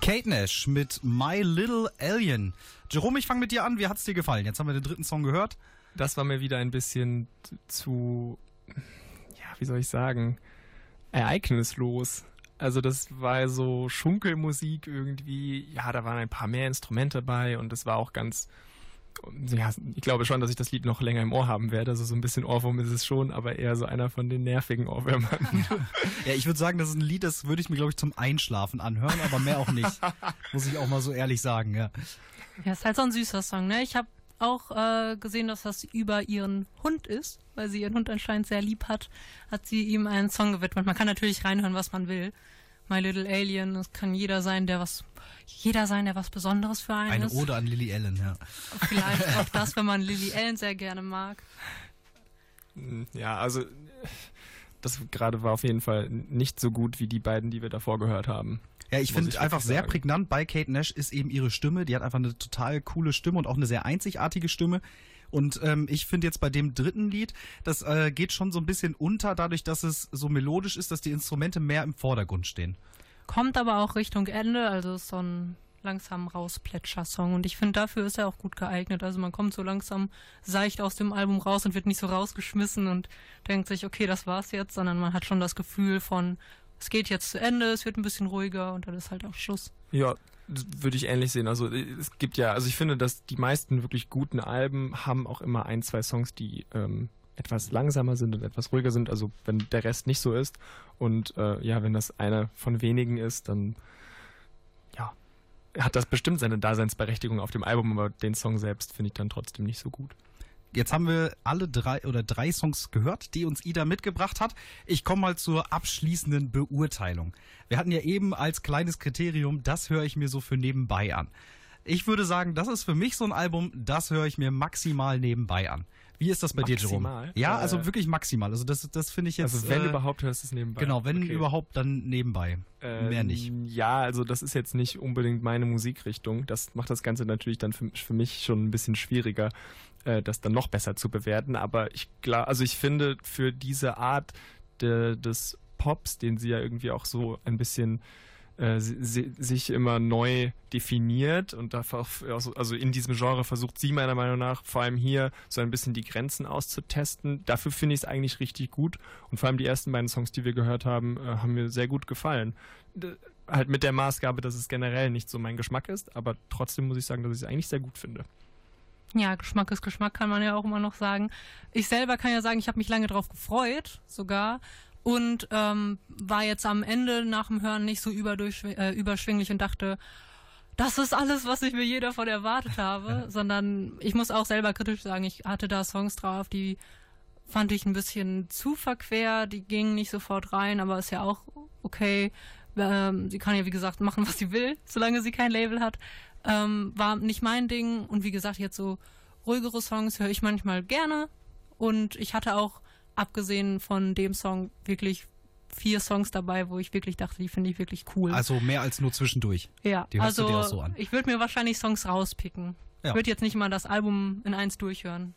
Kate Nash mit My Little Alien. Jerome, ich fange mit dir an. Wie hat's dir gefallen? Jetzt haben wir den dritten Song gehört. Das war mir wieder ein bisschen zu, ja, wie soll ich sagen, ereignislos. Also das war so Schunkelmusik irgendwie. Ja, da waren ein paar mehr Instrumente bei und es war auch ganz, ja, ich glaube schon, dass ich das Lied noch länger im Ohr haben werde. Also so ein bisschen Ohrwurm ist es schon, aber eher so einer von den nervigen Ohrwürmern. (laughs) Ja, ich würde sagen, das ist ein Lied, das würde ich mir, glaube ich, zum Einschlafen anhören, aber mehr auch nicht. (laughs) Muss ich auch mal so ehrlich sagen, ja. Ja, ist halt so ein süßer Song, ne? Ich habe auch äh, gesehen, dass das über ihren Hund ist, weil sie ihren Hund anscheinend sehr lieb hat, hat sie ihm einen Song gewidmet. Man kann natürlich reinhören, was man will. My Little Alien, es kann jeder sein, der was, jeder sein, der was Besonderes für einen Eine ist. Ode an Lily Allen, ja. Vielleicht (laughs) auch das, wenn man Lily Allen sehr gerne mag. ja, also das gerade war auf jeden Fall nicht so gut wie die beiden, die wir davor gehört haben. Ja, ich finde einfach sehr sagen. prägnant bei Kate Nash ist eben ihre Stimme. Die hat einfach eine total coole Stimme und auch eine sehr einzigartige Stimme. Und ähm, ich finde jetzt bei dem dritten Lied, das äh, geht schon so ein bisschen unter, dadurch, dass es so melodisch ist, dass die Instrumente mehr im Vordergrund stehen. Kommt aber auch Richtung Ende, also ist so ein langsam rausplätscher-Song. Und ich finde, dafür ist er auch gut geeignet. Also man kommt so langsam seicht aus dem Album raus und wird nicht so rausgeschmissen und denkt sich, okay, das war's jetzt, sondern man hat schon das Gefühl von, es geht jetzt zu Ende, es wird ein bisschen ruhiger und dann ist halt auch Schluss. Ja, würde ich ähnlich sehen. Also äh, es gibt ja, also ich finde, dass die meisten wirklich guten Alben haben auch immer ein, zwei Songs, die ähm, etwas langsamer sind und etwas ruhiger sind. Also wenn der Rest nicht so ist und äh, ja, wenn das einer von wenigen ist, dann ja, hat das bestimmt seine Daseinsberechtigung auf dem Album, aber den Song selbst finde ich dann trotzdem nicht so gut. Jetzt haben wir alle drei oder drei Songs gehört, die uns Ida mitgebracht hat. Ich komme mal zur abschließenden Beurteilung. Wir hatten ja eben als kleines Kriterium, das höre ich mir so für nebenbei an. Ich würde sagen, das ist für mich so ein Album, das höre ich mir maximal nebenbei an. Wie ist das bei dir, Jerome? Maximal? Ja, Äh, also wirklich maximal. Also das, das finde ich jetzt. also wenn äh, überhaupt hörst du es nebenbei. Genau, wenn Okay. überhaupt, dann nebenbei. Mehr Ähm, nicht. Ja, also das ist jetzt nicht unbedingt meine Musikrichtung. Das macht das Ganze natürlich dann für, für mich schon ein bisschen schwieriger, äh, das dann noch besser zu bewerten. Aber ich glaube, also ich finde für diese Art de, des Pops, den sie ja irgendwie auch so ein bisschen äh, si- si- sich immer neu definiert und ver- also also in diesem Genre versucht sie meiner Meinung nach vor allem hier so ein bisschen die Grenzen auszutesten. Dafür finde ich es eigentlich richtig gut und vor allem die ersten beiden Songs, die wir gehört haben, äh, haben mir sehr gut gefallen. Halt mit der Maßgabe, dass es generell nicht so mein Geschmack ist, aber trotzdem muss ich sagen, dass ich es eigentlich sehr gut finde. Ja, Geschmack ist Geschmack, kann man ja auch immer noch sagen. Ich selber kann ja sagen, ich habe mich lange drauf gefreut, sogar. Und ähm, war jetzt am Ende nach dem Hören nicht so äh, überschwinglich und dachte, das ist alles, was ich mir je davon erwartet habe. (laughs) Sondern ich muss auch selber kritisch sagen, ich hatte da Songs drauf, die fand ich ein bisschen zu verquer, die gingen nicht sofort rein, aber ist ja auch okay. Ähm, sie kann ja, wie gesagt, machen, was sie will, solange sie kein Label hat. Ähm, war nicht mein Ding und wie gesagt, jetzt so ruhigere Songs höre ich manchmal gerne und ich hatte auch, abgesehen von dem Song, wirklich vier Songs dabei, wo ich wirklich dachte, die finde ich wirklich cool. Also mehr als nur zwischendurch. ja, die hörst du also dir auch so an. ich würde mir wahrscheinlich Songs rauspicken. Ja. Ich würde jetzt nicht mal das Album in eins durchhören.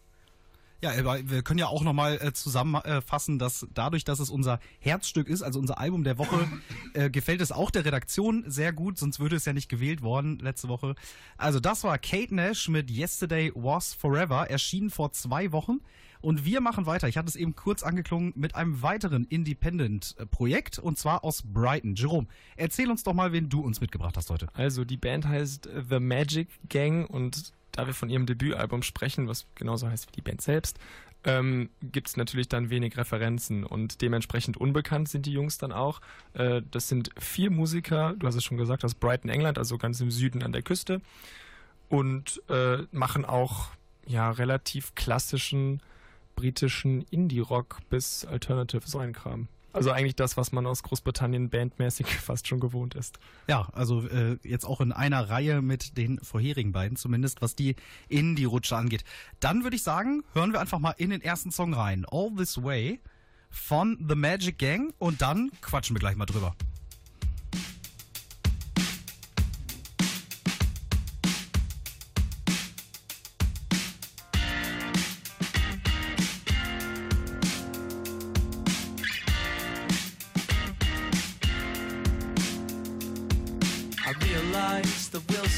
Ja, aber wir können ja auch nochmal äh, zusammenfassen, dass dadurch, dass es unser Herzstück ist, also unser Album der Woche, (laughs) äh, gefällt es auch der Redaktion sehr gut, sonst würde es ja nicht gewählt worden letzte Woche. Also das war Kate Nash mit Yesterday Was Forever, erschienen vor zwei Wochen. Und wir machen weiter, ich hatte es eben kurz angeklungen, mit einem weiteren Independent-Projekt und zwar aus Brighton. Jerome, erzähl uns doch mal, wen du uns mitgebracht hast heute. Also die Band heißt The Magic Gang und da wir von ihrem Debütalbum sprechen, was genauso heißt wie die Band selbst, ähm, gibt es natürlich dann wenig Referenzen und dementsprechend unbekannt sind die Jungs dann auch. Äh, das sind vier Musiker, du hast es schon gesagt, aus Brighton, England, also ganz im Süden an der Küste und äh, machen auch ja relativ klassischen britischen Indie-Rock bis Alternative so ein Kram. Also eigentlich das, was man aus Großbritannien bandmäßig (laughs) fast schon gewohnt ist. Ja, also äh, jetzt auch in einer Reihe mit den vorherigen beiden, zumindest was die in die Rutsche angeht. Dann würde ich sagen, hören wir einfach mal in den ersten Song rein. All This Way von The Magic Gang und dann quatschen wir gleich mal drüber.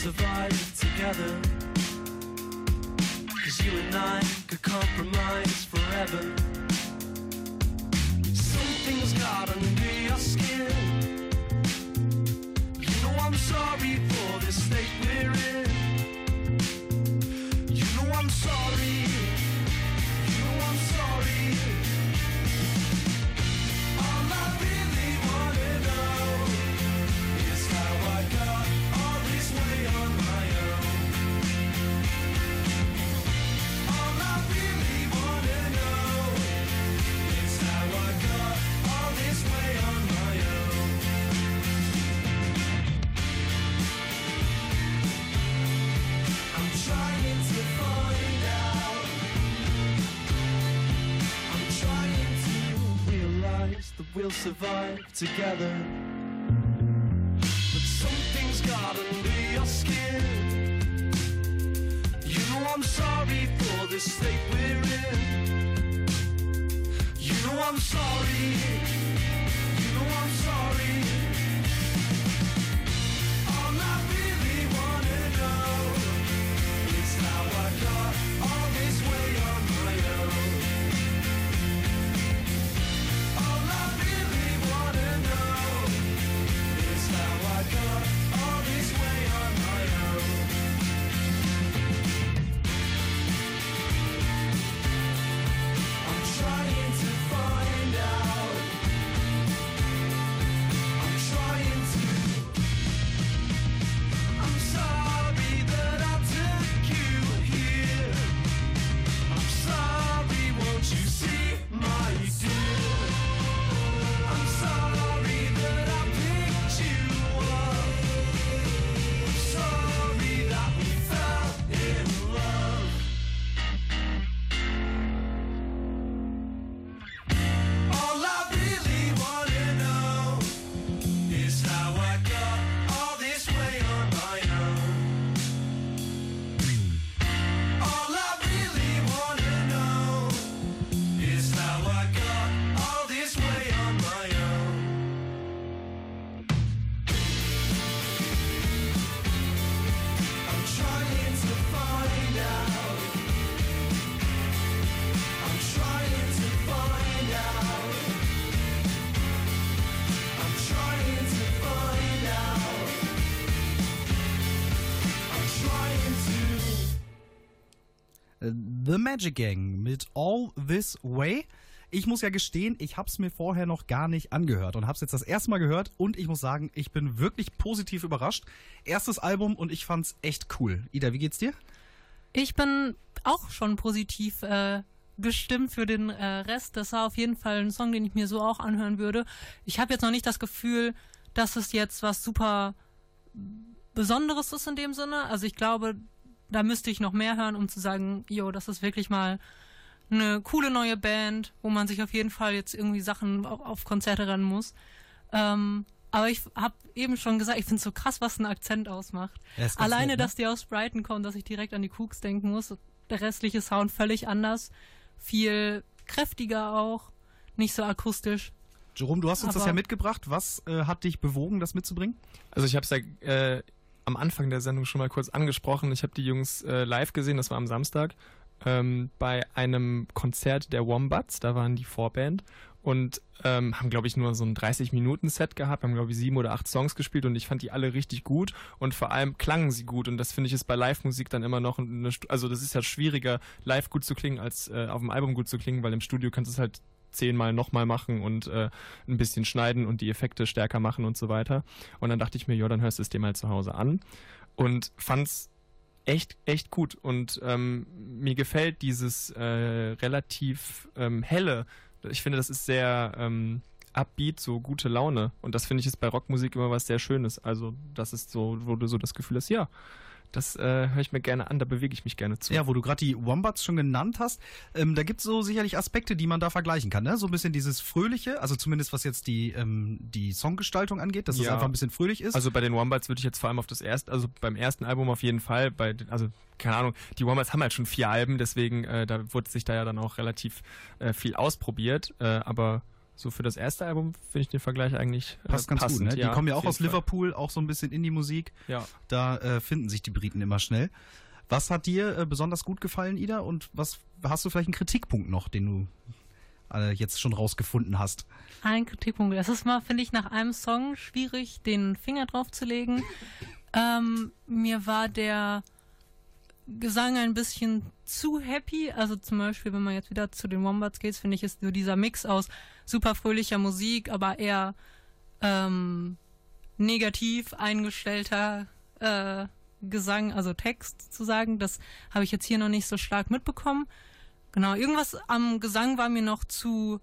Survive together. Cause you and I could compromise forever. Something's got under your skin. That we'll survive together. But something's got under your skin. You know I'm sorry for the state we're in. You know I'm sorry. You know I'm sorry. Magic Gang mit All This Way. Ich muss ja gestehen, ich hab's mir vorher noch gar nicht angehört und hab's jetzt das erste Mal gehört und ich muss sagen, ich bin wirklich positiv überrascht. Erstes Album und ich fand's echt cool. Ida, wie geht's dir? Ich bin auch schon positiv äh, gestimmt für den äh, Rest. Das war auf jeden Fall ein Song, den ich mir so auch anhören würde. Ich habe jetzt noch nicht das Gefühl, dass es jetzt was super Besonderes ist in dem Sinne. Also ich glaube, da müsste ich noch mehr hören, um zu sagen, jo, das ist wirklich mal eine coole neue Band, wo man sich auf jeden Fall jetzt irgendwie Sachen auf, auf Konzerte rennen muss. Ähm, aber ich habe eben schon gesagt, ich finde so krass, was ein Akzent ausmacht. Ja, ganz Alleine, nett, ne? dass die aus Brighton kommen, dass ich direkt an die Cooks denken muss. Der restliche Sound völlig anders. Viel kräftiger auch. Nicht so akustisch. Jerome, du hast uns das Aber- ja mitgebracht. Was äh, hat dich bewogen, das mitzubringen? Also ich habe es ja äh, am Anfang der Sendung schon mal kurz angesprochen. Ich habe die Jungs äh, live gesehen, das war am Samstag, ähm, bei einem Konzert der Wombats, da waren die Vorband und ähm, haben, glaube ich, nur so ein 30-Minuten-Set gehabt, haben, glaube ich, sieben oder acht Songs gespielt und ich fand die alle richtig gut und vor allem klangen sie gut und das finde ich ist bei Live-Musik dann immer noch eine, also das ist ja schwieriger, live gut zu klingen, als äh, auf dem Album gut zu klingen, weil im Studio kannst du es halt zehnmal nochmal machen und äh, ein bisschen schneiden und die Effekte stärker machen und so weiter. Und dann dachte ich mir, ja, dann hörst du es dir mal zu Hause an und fand's echt, echt gut. Und ähm, mir gefällt dieses äh, relativ ähm, helle. Ich finde, das ist sehr ähm, upbeat, so gute Laune. Und das finde ich ist bei Rockmusik immer was sehr Schönes. Also das ist so, wo du so das Gefühl hast, ja, das äh, höre ich mir gerne an, da bewege ich mich gerne zu. Ja, wo du gerade die Wombats schon genannt hast, ähm, da gibt's so sicherlich Aspekte, die man da vergleichen kann. Ne? So ein bisschen dieses Fröhliche, also zumindest was jetzt die, ähm, die Songgestaltung angeht, dass es Ja. einfach ein bisschen fröhlich ist. Also bei den Wombats würde ich jetzt vor allem auf das erste, also beim ersten Album auf jeden Fall, bei, den- also keine Ahnung, die Wombats haben halt schon vier Alben, deswegen äh, da wurde sich da ja dann auch relativ äh, viel ausprobiert, äh, aber so für das erste Album finde ich den Vergleich eigentlich äh, Passt ganz passend, gut, ne? Die ja, kommen ja auch aus Fall. Liverpool, auch so ein bisschen Indie-Musik. Ja. Da äh, finden sich die Briten immer schnell. Was hat dir äh, besonders gut gefallen, Ida? Und was hast du vielleicht einen Kritikpunkt noch, den du äh, jetzt schon rausgefunden hast? Ein Kritikpunkt. Es ist mal, finde ich, nach einem Song schwierig, den Finger drauf zu legen. (laughs) ähm, mir war der Gesang ein bisschen zu happy. Also zum Beispiel, wenn man jetzt wieder zu den Wombats geht, finde ich, ist so dieser Mix aus super fröhlicher Musik, aber eher ähm, negativ eingestellter äh, Gesang, also Text zu sagen. Das habe ich jetzt hier noch nicht so stark mitbekommen. Genau, irgendwas am Gesang war mir noch zu,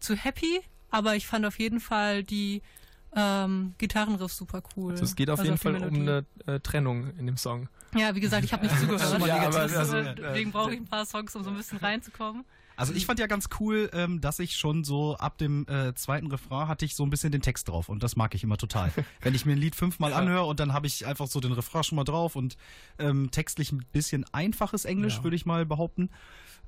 zu happy, aber ich fand auf jeden Fall die ähm, Gitarrenriff super cool. Also es geht auf Also jeden die Fall um Melodie. eine äh, Trennung in dem Song. Ja, wie gesagt, ich habe nicht zugehört. (laughs) Ja, aber also, äh, deswegen brauche ich ein paar Songs, um so ein bisschen reinzukommen. Also ich fand ja ganz cool, ähm, dass ich schon so ab dem äh, zweiten Refrain hatte ich so ein bisschen den Text drauf und das mag ich immer total. (laughs) Wenn ich mir ein Lied fünfmal anhöre und dann habe ich einfach so den Refrain schon mal drauf und ähm, textlich ein bisschen einfaches Englisch, Ja. würde ich mal behaupten.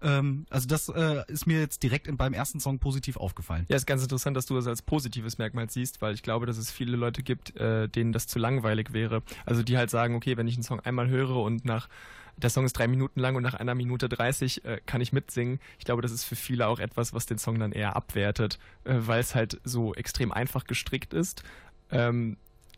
Ähm, also das äh, ist mir jetzt direkt beim ersten Song positiv aufgefallen. Ja, ist ganz interessant, dass du das als positives Merkmal siehst, weil ich glaube, dass es viele Leute gibt, äh, denen das zu langweilig wäre. Also die halt sagen, okay, wenn ich einen Song einmal höre und nach der Song ist drei Minuten lang und nach einer Minute 30 äh, kann ich mitsingen. Ich glaube, das ist für viele auch etwas, was den Song dann eher abwertet, äh, weil es halt so extrem einfach gestrickt ist. Ähm,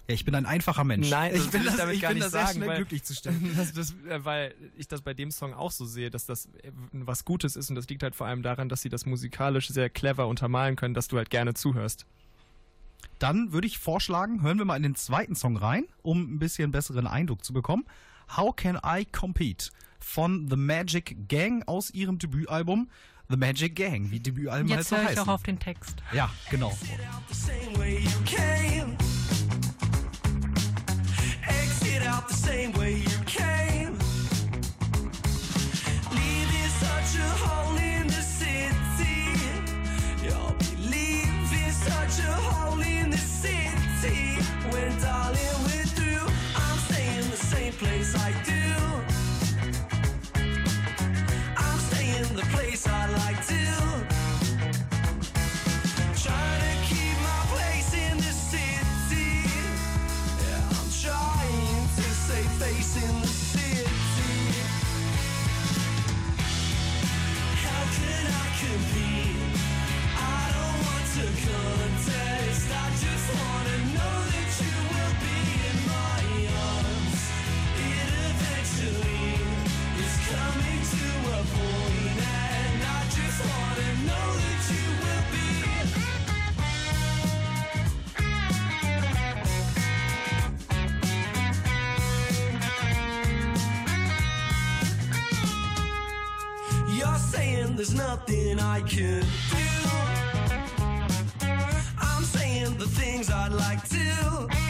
Ja, ich bin ein einfacher Mensch. Nein, ich das bin das, damit ich gar bin nicht da sehr sagen, schnell weil- glücklich zu stellen. (laughs) das, das, äh, weil ich das bei dem Song auch so sehe, dass das äh, was Gutes ist und das liegt halt vor allem daran, dass sie das musikalisch sehr clever untermalen können, dass du halt gerne zuhörst. Dann würde ich vorschlagen, hören wir mal in den zweiten Song rein, um ein bisschen besseren Eindruck zu bekommen. How Can I Compete von The Magic Gang aus ihrem Debütalbum The Magic Gang, wie Debütalben halt Jetzt so höre ich heißen. auch auf den Text. Ja, genau. Out the same way You're saying there's nothing I can do. I'm saying the things I'd like to.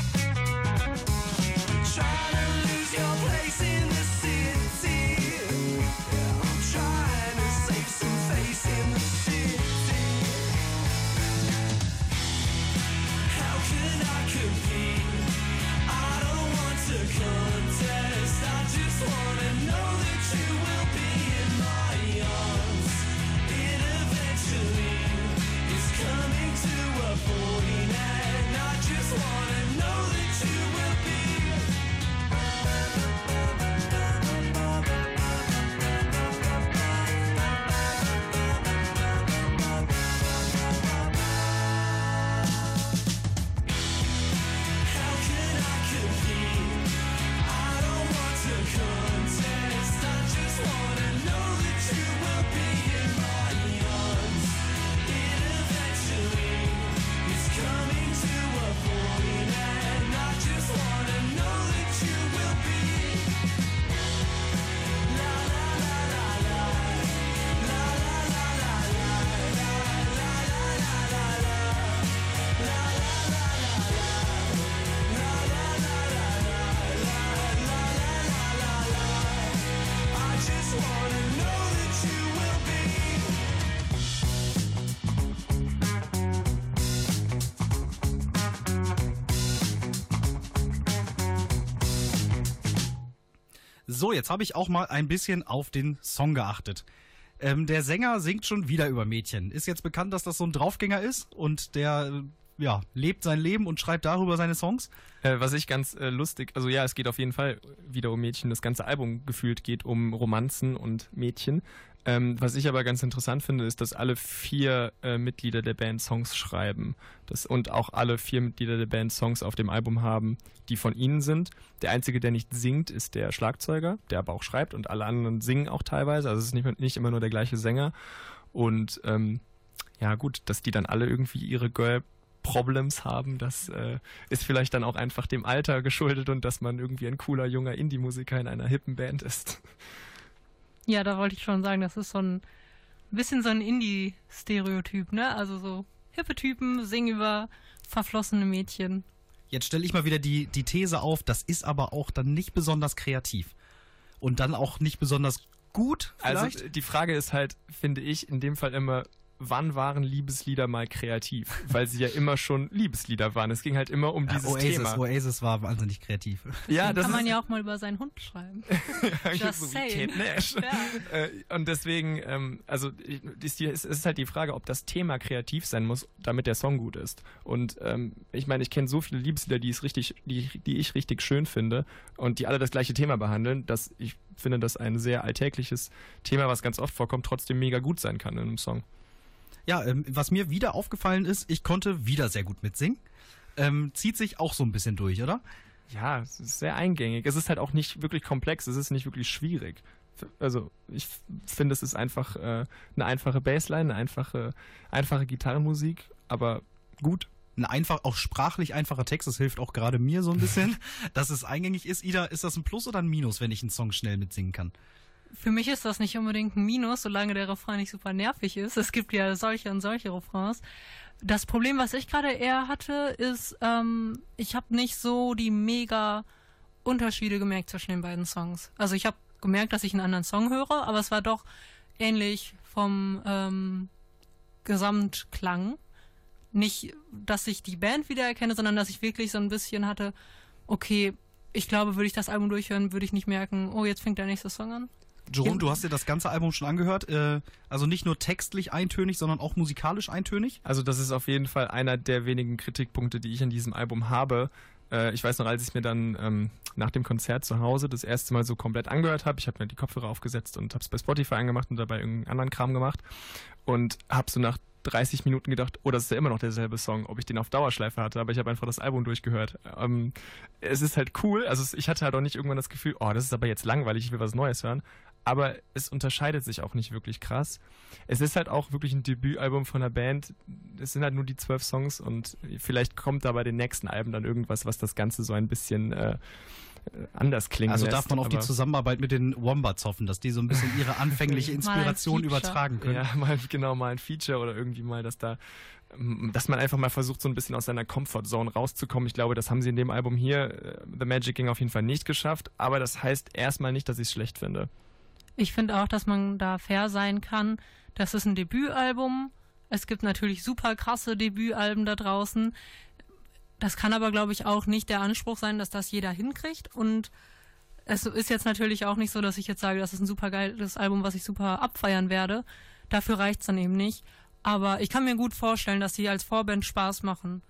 Jetzt habe ich auch mal ein bisschen auf den Song geachtet. Ähm, der Sänger singt schon wieder über Mädchen. Ist jetzt bekannt, dass das so ein Draufgänger ist und der äh, ja, lebt sein Leben und schreibt darüber seine Songs. Äh, was ich ganz äh, lustig, also ja, es geht auf jeden Fall wieder um Mädchen. Das ganze Album gefühlt geht um Romanzen und Mädchen. Ähm, was ich aber ganz interessant finde, ist, dass alle vier äh, Mitglieder der Band Songs schreiben. Das, und auch alle vier Mitglieder der Band Songs auf dem Album haben, die von ihnen sind. Der einzige, der nicht singt, ist der Schlagzeuger, der aber auch schreibt und alle anderen singen auch teilweise. Also es ist nicht, nicht immer nur der gleiche Sänger. Und ähm, ja gut, dass die dann alle irgendwie ihre Girl Problems haben, das äh, ist vielleicht dann auch einfach dem Alter geschuldet und dass man irgendwie ein cooler junger Indie-Musiker in einer hippen Band ist. Ja, da wollte ich schon sagen, das ist so ein bisschen so ein Indie-Stereotyp, ne? Also so hippe Typen singen über verflossene Mädchen. Jetzt stelle ich mal wieder die, die These auf, das ist aber auch dann nicht besonders kreativ. Und dann auch nicht besonders gut, vielleicht? Also die Frage ist halt, finde ich, in dem Fall immer, wann waren Liebeslieder mal kreativ? Weil sie ja immer schon Liebeslieder waren. Es ging halt immer um dieses Oasis, Thema. Oasis war wahnsinnig kreativ. (laughs) Ja, das Kann man ist ja auch mal über seinen Hund schreiben. (laughs) Just so wie saying. Kate Nash. Ja. (laughs) Äh, Und deswegen, ähm, also ist die, es ist halt die Frage, ob das Thema kreativ sein muss, damit der Song gut ist. Und ähm, ich meine, ich kenne so viele Liebeslieder, die es richtig, die, die ich richtig schön finde und die alle das gleiche Thema behandeln, dass ich finde, dass ein sehr alltägliches Thema, was ganz oft vorkommt, trotzdem mega gut sein kann in einem Song. Ja, ähm, was mir wieder aufgefallen ist, ich konnte wieder sehr gut mitsingen. Ähm, zieht sich auch so ein bisschen durch, oder? Ja, es ist sehr eingängig. Es ist halt auch nicht wirklich komplex, es ist nicht wirklich schwierig. Also ich finde, es ist einfach äh, eine einfache Bassline, eine einfache, einfache Gitarrenmusik, aber gut. Ein einfach, auch sprachlich einfacher Text, das hilft auch gerade mir so ein bisschen, (laughs) dass es eingängig ist. Ida, ist das ein Plus oder ein Minus, wenn ich einen Song schnell mitsingen kann? Für mich ist das nicht unbedingt ein Minus, solange der Refrain nicht super nervig ist. Es gibt ja solche und solche Refrains. Das Problem, was ich gerade eher hatte, ist, ähm, ich habe nicht so die mega Unterschiede gemerkt zwischen den beiden Songs. Also ich habe gemerkt, dass ich einen anderen Song höre, aber es war doch ähnlich vom ähm, Gesamtklang. Nicht, dass ich die Band wiedererkenne, sondern dass ich wirklich so ein bisschen hatte, okay, ich glaube, würde ich das Album durchhören, würde ich nicht merken, oh, jetzt fängt der nächste Song an. Jerome, du hast dir das ganze Album schon angehört. Äh, also nicht nur textlich eintönig, sondern auch musikalisch eintönig. Also das ist auf jeden Fall einer der wenigen Kritikpunkte, die ich an diesem Album habe. Äh, ich weiß noch, als ich mir dann ähm, nach dem Konzert zu Hause das erste Mal so komplett angehört habe, ich habe mir die Kopfhörer aufgesetzt und habe es bei Spotify angemacht und dabei irgendeinen anderen Kram gemacht und habe so nach 30 Minuten gedacht, oh, das ist ja immer noch derselbe Song, ob ich den auf Dauerschleife hatte, aber ich habe einfach das Album durchgehört. Ähm, es ist halt cool, also ich hatte halt auch nicht irgendwann das Gefühl, oh, das ist aber jetzt langweilig, ich will was Neues hören, aber es unterscheidet sich auch nicht wirklich krass. Es ist halt auch wirklich ein Debütalbum von einer Band. Es sind halt nur die zwölf Songs und vielleicht kommt da bei den nächsten Alben dann irgendwas, was das Ganze so ein bisschen äh, anders klingen Also lässt. darf man auf die Zusammenarbeit mit den Wombats hoffen, dass die so ein bisschen (laughs) ihre anfängliche Inspiration übertragen können. Ja, mal genau mal ein Feature oder irgendwie mal, dass da, ähm, dass man einfach mal versucht, so ein bisschen aus seiner Comfortzone rauszukommen. Ich glaube, das haben sie in dem Album hier, äh, The Magic King, auf jeden Fall nicht geschafft. Aber das heißt erstmal nicht, dass ich es schlecht finde. Ich finde auch, dass man da fair sein kann. Das ist ein Debütalbum. Es gibt natürlich super krasse Debütalben da draußen. Das kann aber, glaube ich, auch nicht der Anspruch sein, dass das jeder hinkriegt. Und es ist jetzt natürlich auch nicht so, dass ich jetzt sage, das ist ein super geiles Album, was ich super abfeiern werde. Dafür reicht's dann eben nicht. Aber ich kann mir gut vorstellen, dass die als Vorband Spaß machen.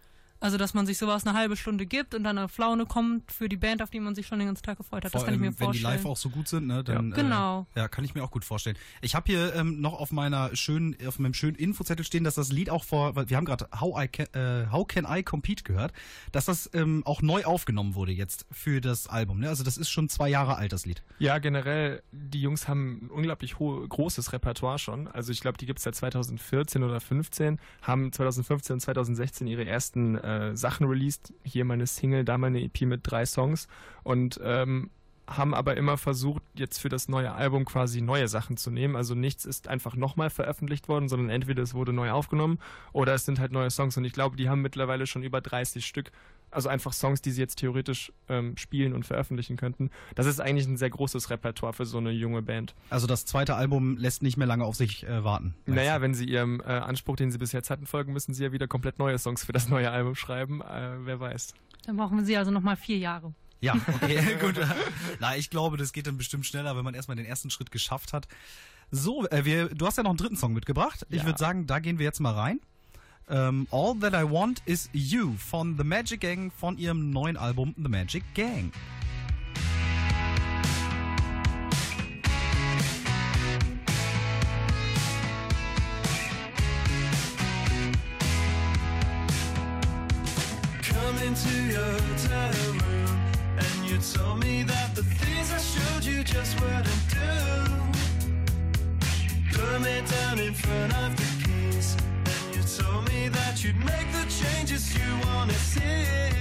Also, dass man sich sowas eine halbe Stunde gibt und dann eine Flaune kommt für die Band, auf die man sich schon den ganzen Tag gefreut hat. Vor das kann ich mir wenn die vorstellen. live auch so gut sind, ne, dann Ja. Genau. Äh, ja, kann ich mir auch gut vorstellen. Ich habe hier ähm, noch auf meiner schönen, auf meinem schönen Infozettel stehen, dass das Lied auch vor, weil wir haben gerade How I Can, äh, How Can I Compete gehört, dass das ähm, auch neu aufgenommen wurde jetzt für das Album. Ne? Also das ist schon zwei Jahre alt das Lied. Ja, generell, die Jungs haben ein unglaublich hohe, großes Repertoire schon. Also ich glaube, die gibt's seit 2014 oder 15, haben 2015 und 2016 ihre ersten äh, Sachen released. Hier meine Single, da meine EP mit drei Songs und ähm, haben aber immer versucht, jetzt für das neue Album quasi neue Sachen zu nehmen. Also nichts ist einfach nochmal veröffentlicht worden, sondern entweder es wurde neu aufgenommen oder es sind halt neue Songs. Und ich glaube, die haben mittlerweile schon über 30 Stück. Also einfach Songs, die sie jetzt theoretisch ähm, spielen und veröffentlichen könnten. Das ist eigentlich ein sehr großes Repertoire für so eine junge Band. Also das zweite Album lässt nicht mehr lange auf sich äh, warten. Naja, wenn sie ihrem äh, Anspruch, den sie bis jetzt hatten, folgen, müssen sie ja wieder komplett neue Songs für das neue Album schreiben. Äh, wer weiß. Dann brauchen wir sie also nochmal vier Jahre. Ja, (laughs) okay, (laughs) gut. Na, ich glaube, das geht dann bestimmt schneller, wenn man erstmal den ersten Schritt geschafft hat. So, äh, wir, du hast ja noch einen dritten Song mitgebracht. Ich Ja. würde sagen, da gehen wir jetzt mal rein. Ähm, All That I Want Is You von The Magic Gang von ihrem neuen Album The Magic Gang. Into your hotel room and you told me that the things I showed you just wouldn't do. Put me down in front of the you wanna sit.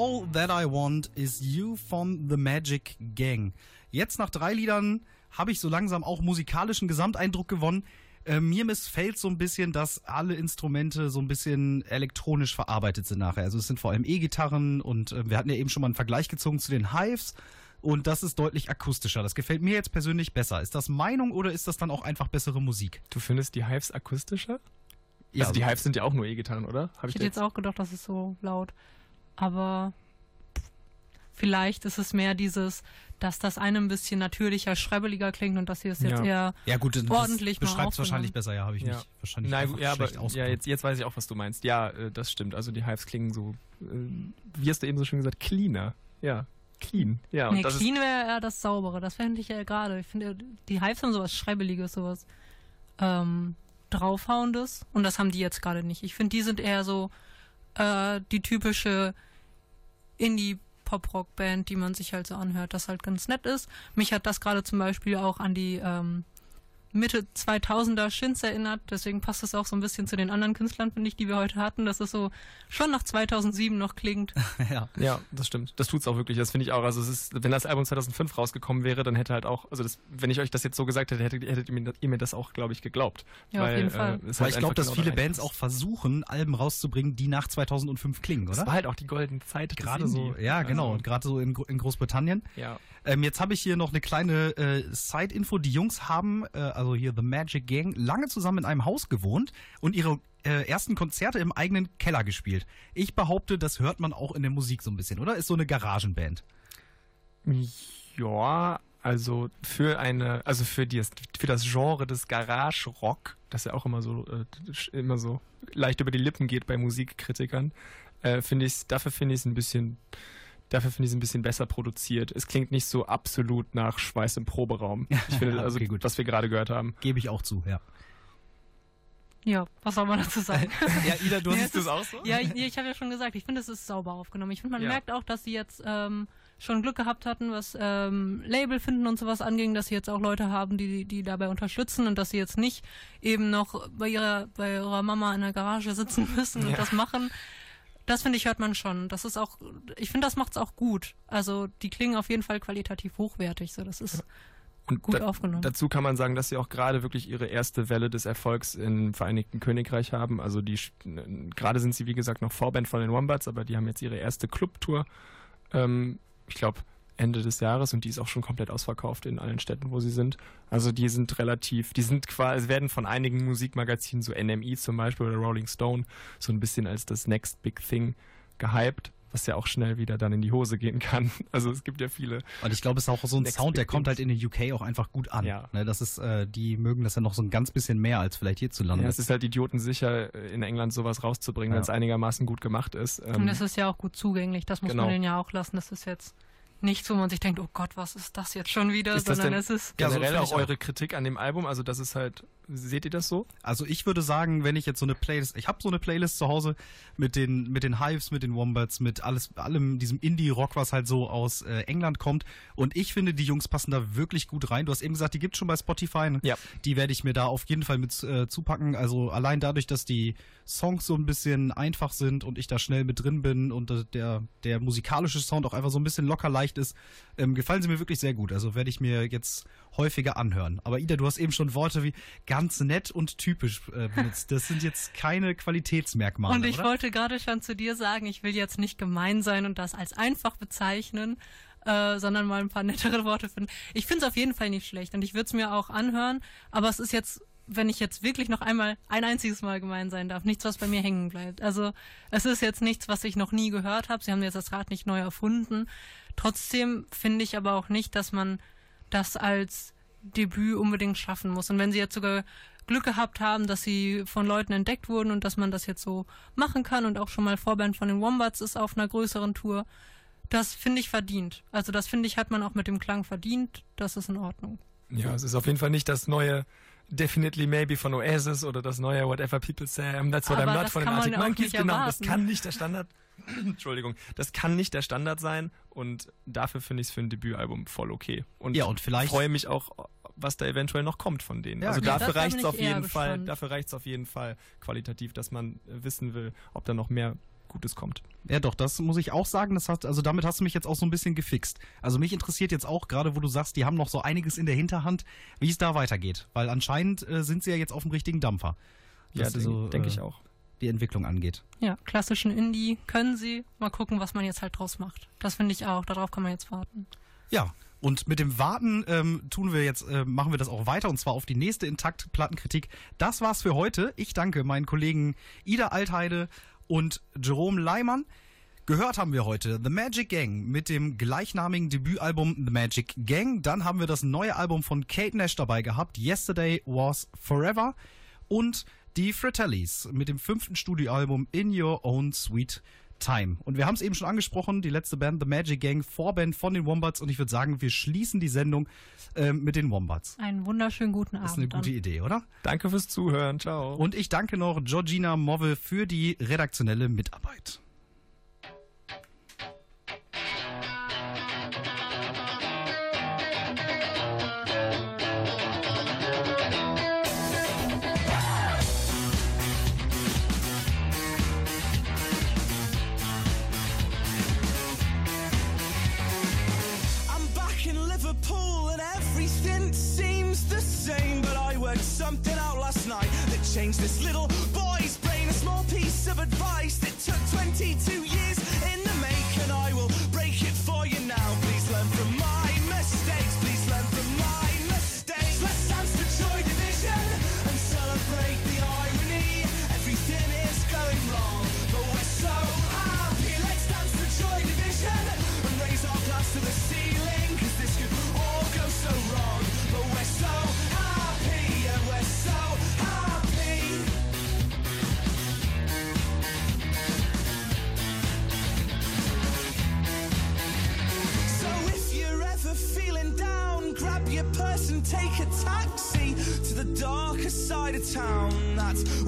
All That I Want Is You von The Magic Gang. Jetzt nach drei Liedern habe ich so langsam auch musikalischen Gesamteindruck gewonnen. Äh, mir missfällt so ein bisschen, dass alle Instrumente so ein bisschen elektronisch verarbeitet sind nachher. Also es sind vor allem E-Gitarren und äh, wir hatten ja eben schon mal einen Vergleich gezogen zu den Hives und das ist deutlich akustischer. Das gefällt mir jetzt persönlich besser. Ist das Meinung oder ist das dann auch einfach bessere Musik? Du findest die Hives akustischer? Ja, also die Hives sind ja auch nur E-Gitarren, oder? Hab Ich da hätte jetzt auch gedacht, das ist so laut. Aber vielleicht ist es mehr dieses, dass das eine ein bisschen natürlicher, schrebbeliger klingt und das hier ist jetzt Ja. eher Ja gut, das ordentlich beschreibt es wahrscheinlich besser, ja, habe ich Ja. nicht. Wahrscheinlich gut, ja, aber schlecht ja, jetzt, jetzt weiß ich auch, was du meinst. Ja, äh, das stimmt. Also die Hives klingen so, äh, wie hast du eben so schön gesagt, cleaner. Ja, clean. Ja, und Nee, das clean wäre eher das Saubere. Das fände ich ja gerade. Ich finde, die Hives haben sowas Schreibeliges, sowas ähm, Draufhauendes. Und das haben die jetzt gerade nicht. Ich finde, die sind eher so äh, die typische Indie-Pop-Rock-Band, die man sich halt so anhört, das halt ganz nett ist. Mich hat das gerade zum Beispiel auch an die ähm, Mitte 2000er Shins erinnert. Deswegen passt es auch so ein bisschen zu den anderen Künstlern, finde ich, die wir heute hatten, dass es so schon nach 2007 noch klingt. (laughs) ja. ja, das stimmt. Das tut's auch wirklich. Das finde ich auch. Also es ist, wenn das Album 2005 rausgekommen wäre, dann hätte halt auch, also das, wenn ich euch das jetzt so gesagt hätte, hättet, hättet ihr mir- ihr mir das auch, glaube ich, geglaubt. Ja, auf Weil, jeden Fall. Äh, es Weil halt ich glaube, dass genau viele Bands auch versuchen, Alben rauszubringen, die nach 2005 klingen, Das oder? war halt auch die goldene Zeit. Gerade so, ja, genau, Also, und gerade so in, in Großbritannien. ja. Ähm, jetzt habe ich hier noch eine kleine äh, Side-Info. Die Jungs haben, äh, also hier The Magic Gang, lange zusammen in einem Haus gewohnt und ihre äh, ersten Konzerte im eigenen Keller gespielt. Ich behaupte, das hört man auch in der Musik so ein bisschen, oder? Ist so eine Garagenband. Ja, also für eine, also für die, für das Genre des Garage Rock, das ja auch immer so äh, immer so leicht über die Lippen geht bei Musikkritikern, äh, finde ich dafür finde ich es ein bisschen dafür finde ich es ein bisschen besser produziert. Es klingt nicht so absolut nach Schweiß im Proberaum. (laughs) Ich finde also Okay, gut. was wir gerade gehört haben. Gebe ich auch zu, ja. Ja, was soll man dazu sagen? (laughs) Ja, Ida, du siehst es es auch so? Ja, ich, ich habe ja schon gesagt, ich finde, es ist sauber aufgenommen. Ich finde, man Ja. merkt auch, dass sie jetzt ähm, schon Glück gehabt hatten, was ähm, Label finden und sowas anging, dass sie jetzt auch Leute haben, die die dabei unterstützen und dass sie jetzt nicht eben noch bei ihrer bei ihrer Mama in der Garage sitzen (laughs) müssen und Ja. das machen. Das finde ich hört man schon. Das ist auch, ich finde, das macht's auch gut. Also die klingen auf jeden Fall qualitativ hochwertig. So, das ist Und gut da- aufgenommen. Dazu kann man sagen, dass sie auch gerade wirklich ihre erste Welle des Erfolgs im Vereinigten Königreich haben. Also die gerade sind sie wie gesagt noch Vorband von den Wombats, aber die haben jetzt ihre erste Clubtour. Ähm, ich glaube Ende des Jahres und die ist auch schon komplett ausverkauft in allen Städten, wo sie sind. Also die sind relativ, die sind quasi, werden von einigen Musikmagazinen, so NME zum Beispiel oder Rolling Stone, so ein bisschen als das Next Big Thing gehypt, was ja auch schnell wieder dann in die Hose gehen kann. (laughs) Also es gibt ja viele Und ich glaube, es ist auch so ein Next Sound, der kommt halt in den UK auch einfach gut an. Ja. Ne, das ist, äh, die mögen das ja noch so ein ganz bisschen mehr als vielleicht hierzulande. Ja, es ist halt idiotensicher, äh, in England sowas rauszubringen, Ja. wenn es einigermaßen gut gemacht ist. Und Ähm, das ist ja auch gut zugänglich, das muss genau. man denen ja auch lassen. Das ist jetzt nichts, wo man sich denkt, oh Gott, was ist das jetzt schon wieder, Ist das sondern denn- es ist Ja, so generell auch. eure Kritik an dem Album, also das ist halt, seht ihr das so? Also ich würde sagen, wenn ich jetzt so eine Playlist, ich habe so eine Playlist zu Hause mit den mit den Hives, mit den Wombats, mit alles allem diesem Indie Rock, was halt so aus äh, England kommt und ich finde, die Jungs passen da wirklich gut rein. Du hast eben gesagt, die gibt's schon bei Spotify. Ne? Ja. Die werde ich mir da auf jeden Fall mit äh, zupacken. Also allein dadurch, dass die Songs so ein bisschen einfach sind und ich da schnell mit drin bin und äh, der der musikalische Sound auch einfach so ein bisschen locker leicht ist, ähm, gefallen sie mir wirklich sehr gut. Also werde ich mir jetzt häufiger anhören. Aber Ida, du hast eben schon Worte wie ganz nett und typisch äh, benutzt. Das sind jetzt keine Qualitätsmerkmale, Und ich oder? wollte gerade schon zu dir sagen, ich will jetzt nicht gemein sein und das als einfach bezeichnen, äh, sondern mal ein paar nettere Worte finden. Ich finde es auf jeden Fall nicht schlecht und ich würde es mir auch anhören, aber es ist jetzt, wenn ich jetzt wirklich noch einmal ein einziges Mal gemein sein darf, nichts, was bei mir hängen bleibt. Also es ist jetzt nichts, was ich noch nie gehört habe. Sie haben jetzt das Rad nicht neu erfunden. Trotzdem finde ich aber auch nicht, dass man das als Debüt unbedingt schaffen muss. Und wenn sie jetzt sogar Glück gehabt haben, dass sie von Leuten entdeckt wurden und dass man das jetzt so machen kann und auch schon mal Vorband von den Wombats ist auf einer größeren Tour, das finde ich verdient. Also das finde ich, hat man auch mit dem Klang verdient. Das ist in Ordnung. Ja, es ist auf jeden Fall nicht das neue Definitely Maybe von Oasis oder das neue Whatever People Say, I'm That's What Aber I'm Not das von den Arctic Monkeys. Genau, das kann nicht der Standard, (clears throat) Entschuldigung, das kann nicht der Standard sein und dafür finde ich es für ein Debütalbum voll okay. Und, Ja, und vielleicht- freue mich auch, was da eventuell noch kommt von denen. Ja, also klar. dafür Da bin reicht es auf jeden Fall, gespannt. dafür reicht es auf jeden Fall qualitativ, dass man wissen will, ob da noch mehr Gutes kommt. Ja, doch, das muss ich auch sagen. Das hat, also damit hast du mich jetzt auch so ein bisschen gefixt. Also mich interessiert jetzt auch, gerade wo du sagst, die haben noch so einiges in der Hinterhand, wie es da weitergeht. Weil anscheinend äh, sind sie ja jetzt auf dem richtigen Dampfer. Ja, was denke so, denk äh, ich auch. Die Entwicklung angeht. Ja, klassischen Indie können sie. Mal gucken, was man jetzt halt draus macht. Das finde ich auch. Darauf kann man jetzt warten. Ja, und mit dem Warten ähm, tun wir jetzt, äh, machen wir das auch weiter und zwar auf die nächste Intakt-Plattenkritik. Das war's für heute. Ich danke meinen Kollegen Ida Altheide und Jerome Leimann. Gehört haben wir heute The Magic Gang mit dem gleichnamigen Debütalbum The Magic Gang. Dann haben wir das neue Album von Kate Nash dabei gehabt, Yesterday Was Forever. Und die Fratellis mit dem fünften Studioalbum In Your Own Sweet Time. Und wir haben es eben schon angesprochen, die letzte Band, The Magic Gang, Vorband von den Wombats. Und ich würde sagen, wir schließen die Sendung ähm, mit den Wombats. Einen wunderschönen guten Abend. Das ist eine gute dann. Idee, oder? Danke fürs Zuhören. Ciao. Und ich danke noch Georgina Move für die redaktionelle Mitarbeit. This little boy's brain. A small piece of advice that took 22 years town. That's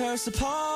tears apart.